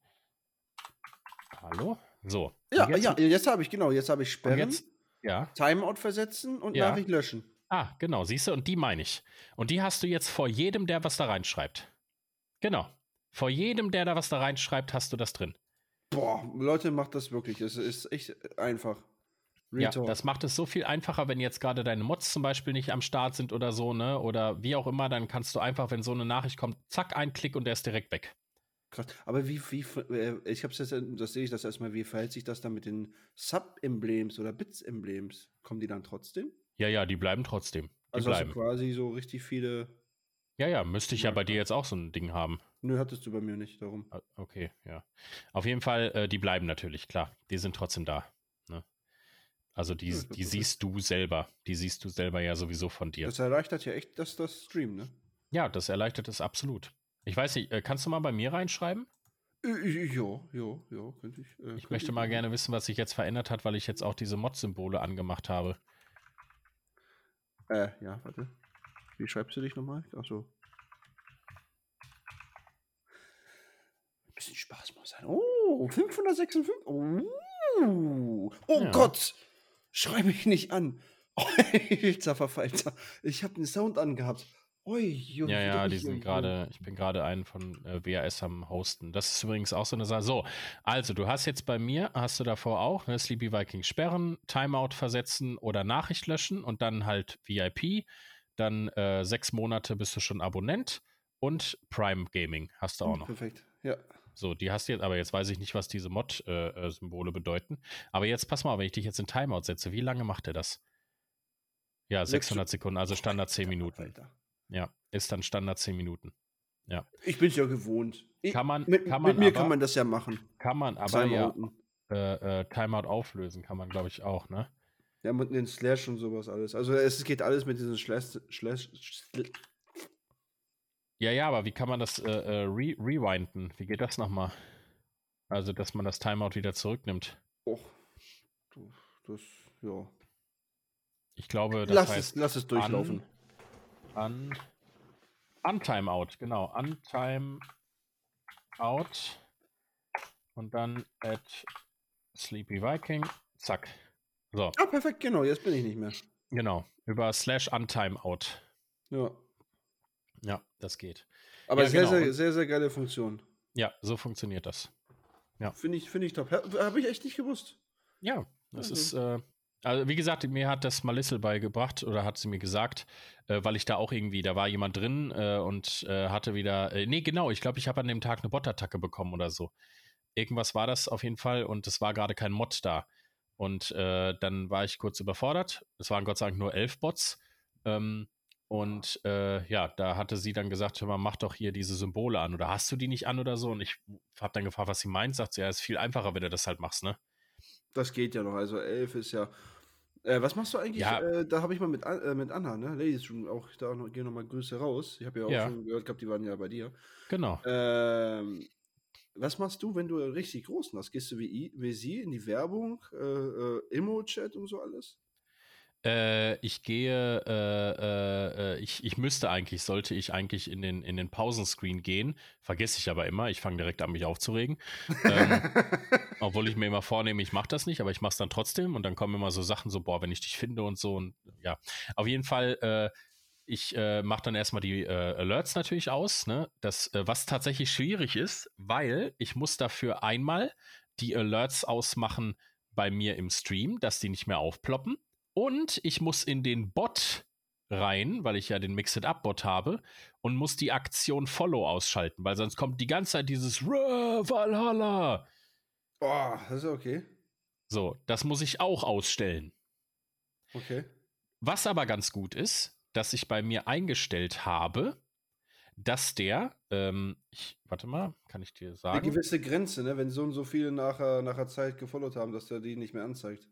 Hallo? So. ja, jetzt- ja, jetzt habe ich, genau, jetzt habe ich Sperren, jetzt, ja. Timeout versetzen und Ja. Nachricht löschen. Ah, genau, siehst du, und die meine ich. Und die hast du jetzt vor jedem, der was da reinschreibt. Genau. Vor jedem, der da was da reinschreibt, hast du das drin. Boah, Leute, macht das wirklich. Es ist echt einfach. Real Ja, das macht es so viel einfacher, wenn jetzt gerade deine Mods zum Beispiel nicht am Start sind oder so, ne? Oder wie auch immer, dann kannst du einfach, wenn so eine Nachricht kommt, zack, ein Klick und der ist direkt weg. Krass. Aber wie, wie, äh, ich hab's jetzt, das sehe ich das erstmal, wie verhält sich das dann mit den Sub-Emblems oder Bits-Emblems? Kommen die dann trotzdem? Ja, ja, die bleiben trotzdem. Die Also hast du bleiben. quasi so richtig viele. Ja, ja, müsste ich ja bei dir jetzt auch so ein Ding haben. Nö, hattest du bei mir nicht, darum. Ah, Okay, ja. Auf jeden Fall, äh, die bleiben natürlich, klar. Die sind trotzdem da. Also die, Ja, die siehst du selber. Die siehst du selber ja sowieso von dir. Das erleichtert ja echt das, das Stream, ne? Ja, das erleichtert es absolut. Ich weiß nicht, äh, kannst du mal bei mir reinschreiben? Ja, ja, ja, könnte ich. äh, Ich könnte möchte mal machen. gerne wissen, was sich jetzt verändert hat, weil ich jetzt auch diese Mod-Symbole angemacht habe. Äh, ja, warte. Wie schreibst du dich nochmal? Achso. Bisschen Spaß muss sein. Oh, 556. Oh, oh Ja. Gott! Schrei mich nicht an. [LAUGHS] Alter Verfalter. Ich habe einen Sound angehabt. Ui, ui, Ja, ja, die sind gerade, ich bin gerade einen von äh, WAS am Hosten. Das ist übrigens auch so eine Sache. So, also du hast jetzt bei mir, hast du davor auch, ne, Sleepy Viking sperren, Timeout versetzen oder Nachricht löschen und dann halt VIP. Dann äh, sechs Monate bist du schon Abonnent und Prime Gaming hast du auch Hm, noch. Perfekt. Ja. So, die hast du jetzt, aber jetzt weiß ich nicht, was diese Mod-Symbole bedeuten. Aber jetzt pass mal, wenn ich dich jetzt in Timeout setze, wie lange macht er das? Ja, Sechs- 600 Sekunden, also Standard 10 Alter, Minuten. Alter. Ja, ist dann Standard 10 Minuten. Ich bin's ja gewohnt. Ich, Kann man- mit, kann man mit mir aber- kann man das ja machen. Kann man aber ja äh, äh, Timeout auflösen, kann man glaube ich auch, ne? Ja, mit den Slash und sowas alles. Also es geht alles mit diesen Slash, Slash, Slash Ja, ja, aber wie kann man das äh, äh, re rewinden? Wie geht das nochmal? Also, dass man das Timeout wieder zurücknimmt. Och, du, das, ja. Ich glaube, das Lass heißt es, lass es durchlaufen. An, an Timeout, genau. An Timeout und dann at Sleepy Viking. Zack. So, Ah, perfekt, genau, jetzt bin ich nicht mehr. genau. Über slash Untimeout. Ja. Ja, das geht. Aber Ja, sehr, genau. sehr, sehr, sehr geile Funktion. Ja, so funktioniert das. Finde ich, finde ich top. Habe ich echt nicht gewusst. Ja, das Also- ist, äh, also wie gesagt, mir hat das Malissel beigebracht oder hat sie mir gesagt, äh, weil ich da auch irgendwie, da war jemand drin äh, und äh, hatte wieder, äh, nee, genau, ich glaube, ich habe an dem Tag eine Bot-Attacke bekommen oder so. Irgendwas war das auf jeden Fall und es war gerade kein Mod da. Und äh, dann war ich kurz überfordert. Es waren Gott sei Dank nur elf Bots. Ähm, und äh, ja, da hatte sie dann gesagt, hör mal, mach doch hier diese Symbole an oder hast du die nicht an oder so? Und ich habe dann gefragt, was sie meint. Sagt sie, ja, ist viel einfacher, wenn du das halt machst, ne? Das geht ja noch. Also 11 ist ja. Äh, was machst du eigentlich? Ja. Äh, da habe ich mal mit, äh, mit Anna, ne? Ladies Room, auch da noch, gehen nochmal Grüße raus. Ich habe ja auch Ja. schon gehört gehabt, die waren ja bei dir. Genau. Ähm, was machst du, wenn du richtig großen hast? Gehst du wie, wie sie in die Werbung, äh, äh, Immo-Chat und so alles? Äh, ich gehe, äh, äh, äh, ich, ich müsste eigentlich, sollte ich eigentlich in den, in den Pausenscreen gehen, vergesse ich aber immer, ich fange direkt an, mich aufzuregen. Ähm, [LAUGHS] obwohl ich mir immer vornehme, ich mache das nicht, aber ich mache es dann trotzdem und dann kommen immer so Sachen so, boah, wenn ich dich finde und so und ja. Auf jeden Fall, äh, ich äh, mache dann erstmal die Alerts natürlich aus, ne? Das, was tatsächlich schwierig ist, weil ich muss dafür einmal die Alerts ausmachen bei mir im Stream, dass die nicht mehr aufploppen. Und ich muss in den Bot rein, weil ich ja den Mixed-Up-Bot habe und muss die Aktion Follow ausschalten, weil sonst kommt die ganze Zeit dieses Ruh, Valhalla. Oh, das ist okay. So, das muss ich auch ausstellen. Okay. Was aber ganz gut ist, dass ich bei mir eingestellt habe, dass der, ähm, ich, warte mal, kann ich dir Eine sagen? gewisse Grenze, ne? Wenn so und so viele nachher, nachher Zeit gefollowt haben, dass der die nicht mehr anzeigt.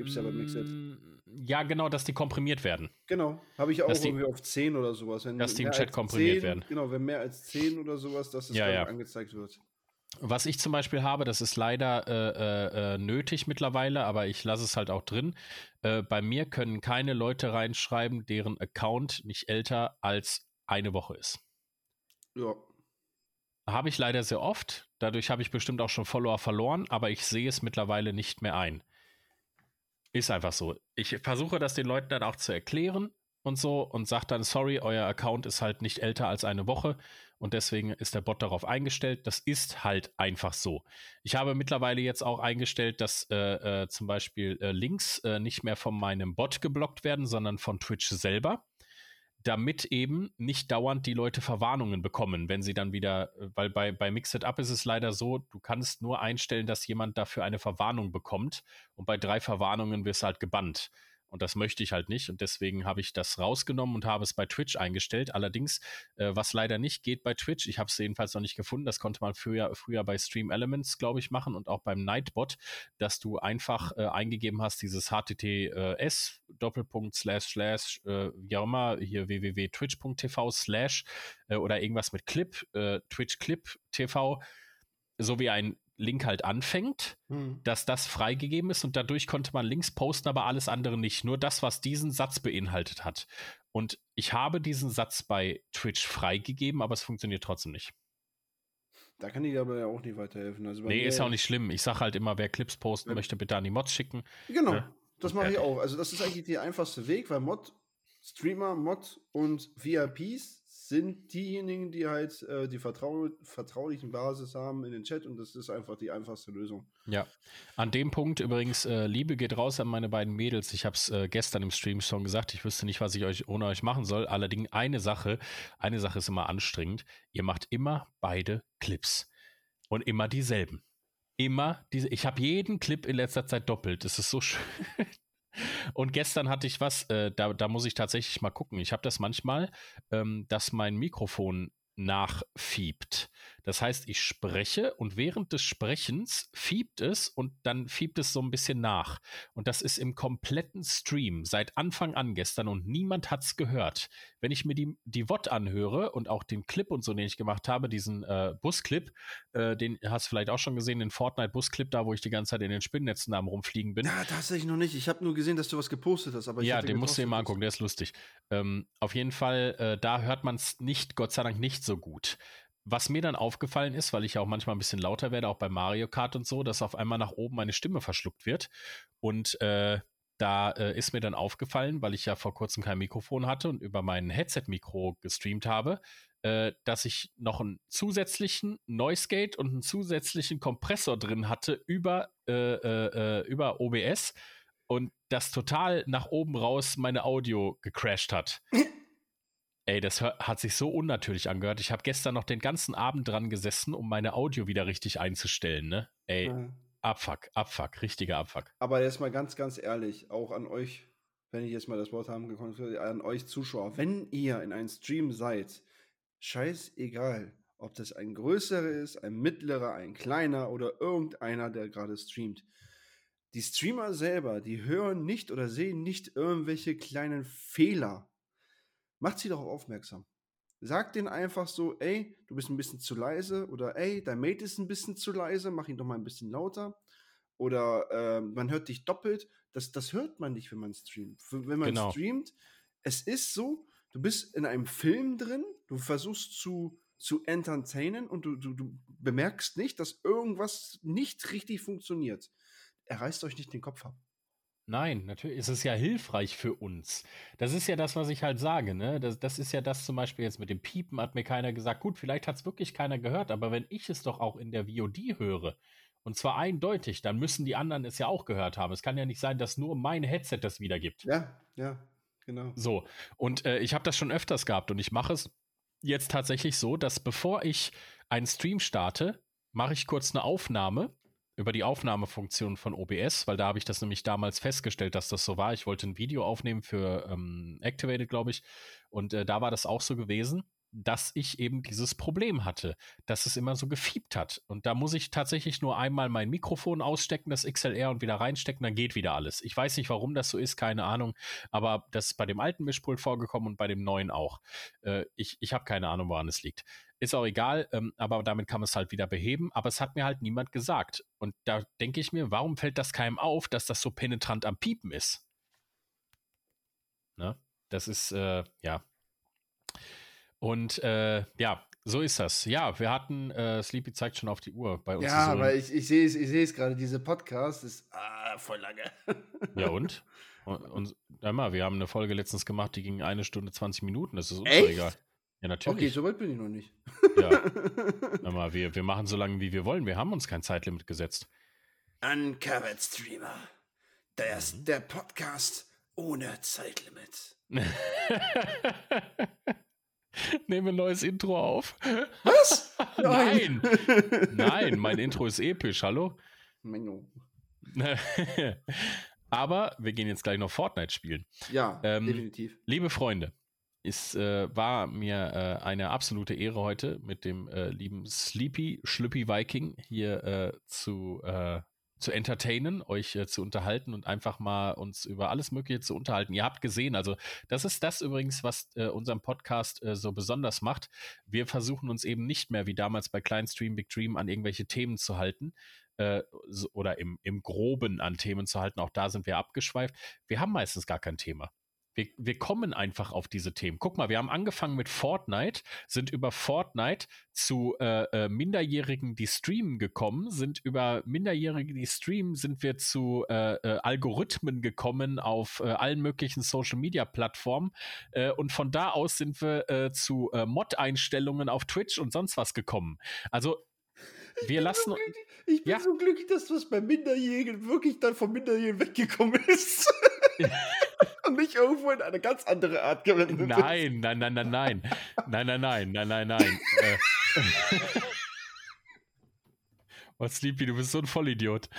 Gibt's ja bei Mixed. Mm, Ja, genau, dass die komprimiert werden. Genau. Habe ich auch Dass die- irgendwie auf 10 oder sowas. Wenn dass die im Chat komprimiert 10, werden. Genau, wenn mehr als 10 oder sowas, dass es Ja, ja. angezeigt wird. Was ich zum Beispiel habe, das ist leider äh, äh, äh, nötig mittlerweile, aber ich lasse es halt auch drin. Äh, bei mir können keine Leute reinschreiben, deren Account nicht älter als eine Woche ist. Ja. Habe ich leider sehr oft. Dadurch habe ich bestimmt auch schon Follower verloren, aber ich sehe es mittlerweile nicht mehr ein. Ist einfach so. Ich versuche das den Leuten dann auch zu erklären und so und sage dann, sorry, euer Account ist halt nicht älter als eine Woche und deswegen ist der Bot darauf eingestellt. Das ist halt einfach so. Ich habe mittlerweile jetzt auch eingestellt, dass äh, äh, zum Beispiel äh, Links äh, nicht mehr von meinem Bot geblockt werden, sondern von Twitch selber damit eben nicht dauernd die Leute Verwarnungen bekommen, wenn sie dann wieder, äh, weil bei, bei Mixed Up ist es leider so, du kannst nur einstellen, dass jemand dafür eine Verwarnung bekommt und bei drei Verwarnungen wirst du halt gebannt. Und das möchte ich halt nicht und deswegen habe ich das rausgenommen und habe es bei Twitch eingestellt. Allerdings, äh, was leider nicht geht bei Twitch, ich habe es jedenfalls noch nicht gefunden, das konnte man früher, früher bei Stream Elements, glaube ich, machen und auch beim Nightbot, dass du einfach äh, eingegeben hast, dieses HTTPS Doppelpunkt slash slash, äh, wie auch immer, hier www.twitch.tv slash äh, oder irgendwas mit Clip, äh, Twitch Clip TV, so wie ein Link halt anfängt, Hm. dass das freigegeben ist und dadurch konnte man Links posten, aber alles andere nicht. Nur das, was diesen Satz beinhaltet hat. Und ich habe diesen Satz bei Twitch freigegeben, aber es funktioniert trotzdem nicht. Da kann ich aber ja auch nicht weiterhelfen. Also Nee, ist auch nicht schlimm. Ich sage halt immer, wer Clips posten möchte, bitte an die Mods schicken. Genau, Ja. das mache ich auch. Also das ist eigentlich der einfachste Weg, weil Mod, Streamer, Mod und VIPs sind diejenigen, die halt äh, die vertrau vertraulichen Basis haben in den Chat und das ist einfach die einfachste Lösung. Ja, an dem Punkt übrigens, äh, Liebe geht raus an meine beiden Mädels. Ich habe es äh, gestern im Stream schon gesagt. Ich wüsste nicht, was ich euch ohne euch machen soll. Allerdings eine Sache, eine Sache ist immer anstrengend. Ihr macht immer beide Clips und immer dieselben. Immer diese. Ich habe jeden Clip in letzter Zeit doppelt. Das ist so [LAUGHS] schön. Und gestern hatte ich was, äh, da, da muss ich tatsächlich mal gucken. Ich habe das manchmal, ähm, dass mein Mikrofon nachfiebt. Das heißt, ich spreche und während des Sprechens fiebt es und dann fiebt es so ein bisschen nach. Und das ist im kompletten Stream seit Anfang an gestern und niemand hat es gehört. Wenn ich mir die, die VOD anhöre und auch den Clip und so, den ich gemacht habe, diesen äh, Busclip, äh, den hast du vielleicht auch schon gesehen, den Fortnite-Busclip, da wo ich die ganze Zeit in den Spinnnetzen am rumfliegen bin. Ja, tatsächlich noch nicht. Ich habe nur gesehen, dass du was gepostet hast. Aber ich Ja, den musst du dir mal angucken, der ist lustig. Ähm, auf jeden Fall, äh, da hört man es nicht, Gott sei Dank, nicht so gut. Was mir dann aufgefallen ist, weil ich ja auch manchmal ein bisschen lauter werde, auch bei Mario Kart und so, dass auf einmal nach oben meine Stimme verschluckt wird. Und äh, da äh, ist mir dann aufgefallen, weil ich ja vor kurzem kein Mikrofon hatte und über mein Headset-Mikro gestreamt habe, äh, dass ich noch einen zusätzlichen Noise Gate und einen zusätzlichen Kompressor drin hatte über, äh, äh, äh, über OBS und das total nach oben raus meine Audio gecrashed hat. [LAUGHS] Ey, das hat sich so unnatürlich angehört. Ich habe gestern noch den ganzen Abend dran gesessen, um meine Audio wieder richtig einzustellen, ne? Ey, Ja. Abfuck, Abfuck, richtiger Abfuck. Aber jetzt mal ganz, ganz ehrlich, auch an euch, wenn ich jetzt mal das Wort haben gekonnt, an euch Zuschauer, wenn ihr in einem Stream seid, scheißegal, ob das ein größerer ist, ein mittlerer, ein kleiner oder irgendeiner, der gerade streamt. die Streamer selber, die hören nicht oder sehen nicht irgendwelche kleinen Fehler. Macht sie darauf aufmerksam. Sagt denen einfach so, ey, du bist ein bisschen zu leise oder ey, dein Mate ist ein bisschen zu leise, mach ihn doch mal ein bisschen lauter. Oder äh, man hört dich doppelt. Das, das hört man nicht, wenn man streamt. Wenn man Genau. streamt, es ist so, du bist in einem Film drin, du versuchst zu, zu entertainen und du, du, du bemerkst nicht, dass irgendwas nicht richtig funktioniert. Er reißt euch nicht den Kopf ab. Nein, natürlich ist es ja hilfreich für uns. Das ist ja das, was ich halt sage, ne? Das, das ist ja das zum Beispiel jetzt mit dem Piepen, hat mir keiner gesagt, gut, vielleicht hat es wirklich keiner gehört, aber wenn ich es doch auch in der VOD höre, und zwar eindeutig, dann müssen die anderen es ja auch gehört haben. Es kann ja nicht sein, dass nur mein Headset das wiedergibt. Ja, ja, genau. So, und äh, ich habe das schon öfters gehabt und ich mache es jetzt tatsächlich so, dass bevor ich einen Stream starte, mache ich kurz eine Aufnahme über die Aufnahmefunktion von OBS, weil da habe ich das nämlich damals festgestellt, dass das so war. Ich wollte ein Video aufnehmen für ähm, Activated, glaube ich, und äh, da war das auch so gewesen, dass ich eben dieses Problem hatte, dass es immer so gefiebt hat. Und da muss ich tatsächlich nur einmal mein Mikrofon ausstecken, das XLR und wieder reinstecken, dann geht wieder alles. Ich weiß nicht, warum das so ist, keine Ahnung, aber das ist bei dem alten Mischpult vorgekommen und bei dem neuen auch. Äh, ich ich habe keine Ahnung, woran es liegt. Ist auch egal, ähm, aber damit kann man es halt wieder beheben. Aber es hat mir halt niemand gesagt. Und da denke ich mir, warum fällt das keinem auf, dass das so penetrant am Piepen ist? Ne? Das ist, äh, ja. Und äh, ja, so ist das. Ja, wir hatten, äh, Sleepy zeigt schon auf die Uhr bei uns. Ja, aber ich, ich sehe es, ich gerade, diese Podcast ist ah, voll lange. [LAUGHS] Ja, und? Und, und mal, wir haben eine Folge letztens gemacht, die ging eine Stunde 20 Minuten. Das ist uns Echt? egal. Ja, Okay, natürlich. so weit bin ich noch nicht. Ja. [LAUGHS] Hör mal, wir, wir machen so lange, wie wir wollen. Wir haben uns kein Zeitlimit gesetzt. Uncovered Streamer. Der, ist Mhm. der Podcast ohne Zeitlimit. [LAUGHS] Nehmen wir ein neues Intro auf. Was? [LAUGHS] Nein! Nein, mein Intro ist episch, hallo? Menno. Aber wir gehen jetzt gleich noch Fortnite spielen. Ja, Ähm, definitiv. Liebe Freunde, es äh, war mir äh, eine absolute Ehre heute mit dem äh, lieben Sleepy Schlüppi Viking hier äh, zu, äh, zu entertainen, euch äh, zu unterhalten und einfach mal uns über alles Mögliche zu unterhalten. Ihr habt gesehen, also das ist das übrigens, was äh, unseren Podcast äh, so besonders macht. Wir versuchen uns eben nicht mehr wie damals bei Klein Stream Big Dream an irgendwelche Themen zu halten äh, oder im, im Groben an Themen zu halten. Auch da sind wir abgeschweift. Wir haben meistens gar kein Thema. Wir, wir kommen einfach auf diese Themen. Guck mal, wir haben angefangen mit Fortnite, sind über Fortnite zu äh, äh, Minderjährigen, die streamen gekommen, sind über Minderjährige, die streamen, sind wir zu äh, äh, Algorithmen gekommen auf äh, allen möglichen Social-Media-Plattformen äh, und von da aus sind wir äh, zu äh, Mod-Einstellungen auf Twitch und sonst was gekommen. Also wir lassen... Ich bin Ja. so glücklich, dass das bei Minderjährigen wirklich dann von Minderjährigen weggekommen ist. [LAUGHS] Und nicht irgendwo in eine ganz andere Art gewendet. Nein, nein, nein, nein, nein. Nein, nein, nein, nein, nein, nein. Äh. [LAUGHS] Oh, Sleepy, du bist so ein Vollidiot.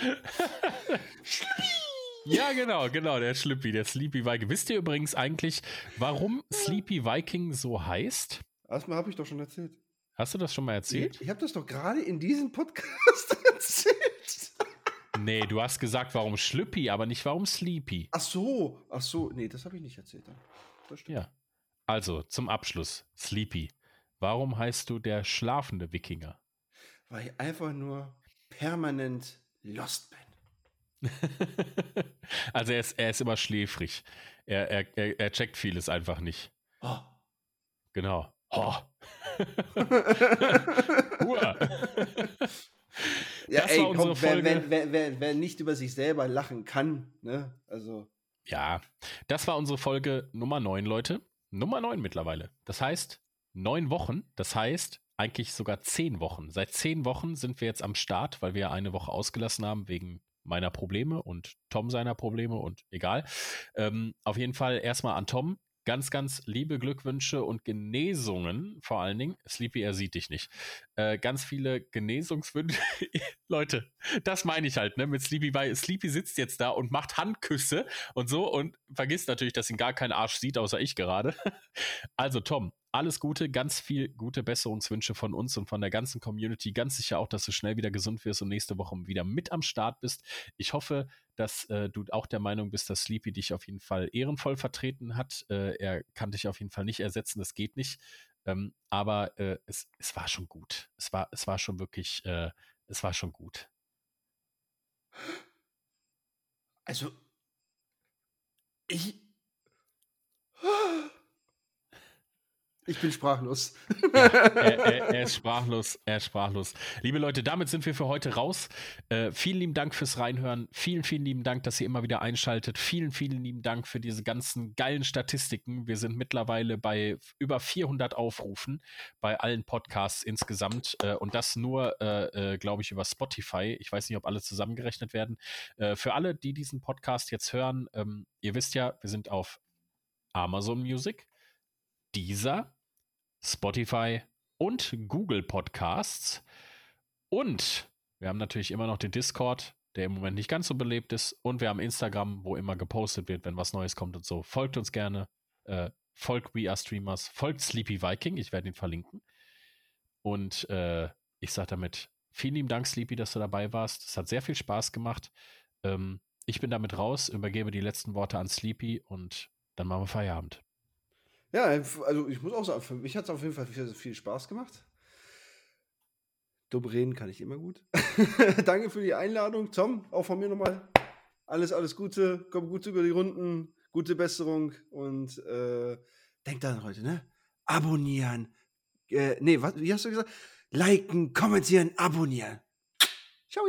ja, genau, genau, der Schlippi, der Sleepy Viking. Wisst ihr übrigens eigentlich, warum Sleepy Viking so heißt? Erstmal habe ich doch schon erzählt. Hast du das schon mal erzählt? Ich habe das doch gerade in diesem Podcast [LAUGHS] erzählt. Nee, du hast gesagt, warum Schlüppi, aber nicht warum Sleepy. Ach so, ach so, nee, das habe ich nicht erzählt. Das stimmt. Ja. Also, zum Abschluss, Sleepy. Warum heißt du der schlafende Wikinger? Weil ich einfach nur permanent lost bin. [LAUGHS] also er ist, er ist immer schläfrig. Er, er, er, er checkt vieles einfach nicht. Oh. Genau. Oh. [LAUGHS] [LAUGHS] Ja, Das ey, war unsere komm, wer, Folge. wer, wer, wer, wer nicht über sich selber lachen kann, ne? Also, ja, das war unsere Folge Nummer 9, Leute. Nummer 9 mittlerweile. Das heißt, neun Wochen. Das heißt, eigentlich sogar zehn Wochen. Seit zehn Wochen sind wir jetzt am Start, weil wir eine Woche ausgelassen haben wegen meiner Probleme und Tom seiner Probleme und egal. Ähm, auf jeden Fall erstmal an Tom. Ganz, ganz liebe Glückwünsche und Genesungen, vor allen Dingen. Sleepy, er sieht dich nicht. Äh, ganz viele Genesungswünsche. [LAUGHS] Leute, das meine ich halt, ne? Mit Sleepy, weil Sleepy sitzt jetzt da und macht Handküsse und so und vergisst natürlich, dass ihn gar kein Arsch sieht, außer ich gerade. [LAUGHS] Also, Tom, alles Gute, ganz viel gute Besserungswünsche von uns und von der ganzen Community. Ganz sicher auch, dass du schnell wieder gesund wirst und nächste Woche wieder mit am Start bist. Ich hoffe, dass äh, du auch der Meinung bist, dass Sleepy dich auf jeden Fall ehrenvoll vertreten hat. Äh, er kann dich auf jeden Fall nicht ersetzen, das geht nicht. Ähm, aber äh, es, es war schon gut. Es war, es war schon wirklich, äh, es war schon gut. Also, ich. Ich bin sprachlos. Ja, er, er, er, ist sprachlos, er ist sprachlos. Liebe Leute, damit sind wir für heute raus. Äh, vielen lieben Dank fürs Reinhören. Vielen, vielen lieben Dank, dass ihr immer wieder einschaltet. Vielen, vielen lieben Dank für diese ganzen geilen Statistiken. Wir sind mittlerweile bei über 400 Aufrufen bei allen Podcasts insgesamt äh, und das nur, äh, äh, glaube ich, über Spotify. Ich weiß nicht, ob alle zusammengerechnet werden. Äh, für alle, die diesen Podcast jetzt hören, ähm, ihr wisst ja, wir sind auf Amazon Music. Deezer, Spotify und Google Podcasts. Und wir haben natürlich immer noch den Discord, der im Moment nicht ganz so belebt ist. Und wir haben Instagram, wo immer gepostet wird, wenn was Neues kommt und so. Folgt uns gerne. Äh, folgt We Are Streamers. Folgt Sleepy Viking. Ich werde ihn verlinken. Und äh, ich sage damit vielen lieben Dank, Sleepy, dass du dabei warst. Es hat sehr viel Spaß gemacht. Ähm, ich bin damit raus, übergebe die letzten Worte an Sleepy und dann machen wir Feierabend. Ja, also ich muss auch sagen, für mich hat es auf jeden Fall viel, Spaß gemacht. Dumm reden kann ich immer gut. [LAUGHS] Danke für die Einladung. Tom, auch von mir nochmal. Alles, alles Gute. Komm gut über die Runden. Gute Besserung. Und äh, denkt dann heute, ne? Abonnieren. Äh, nee, was, wie hast du gesagt? Liken, kommentieren, abonnieren. Ciao.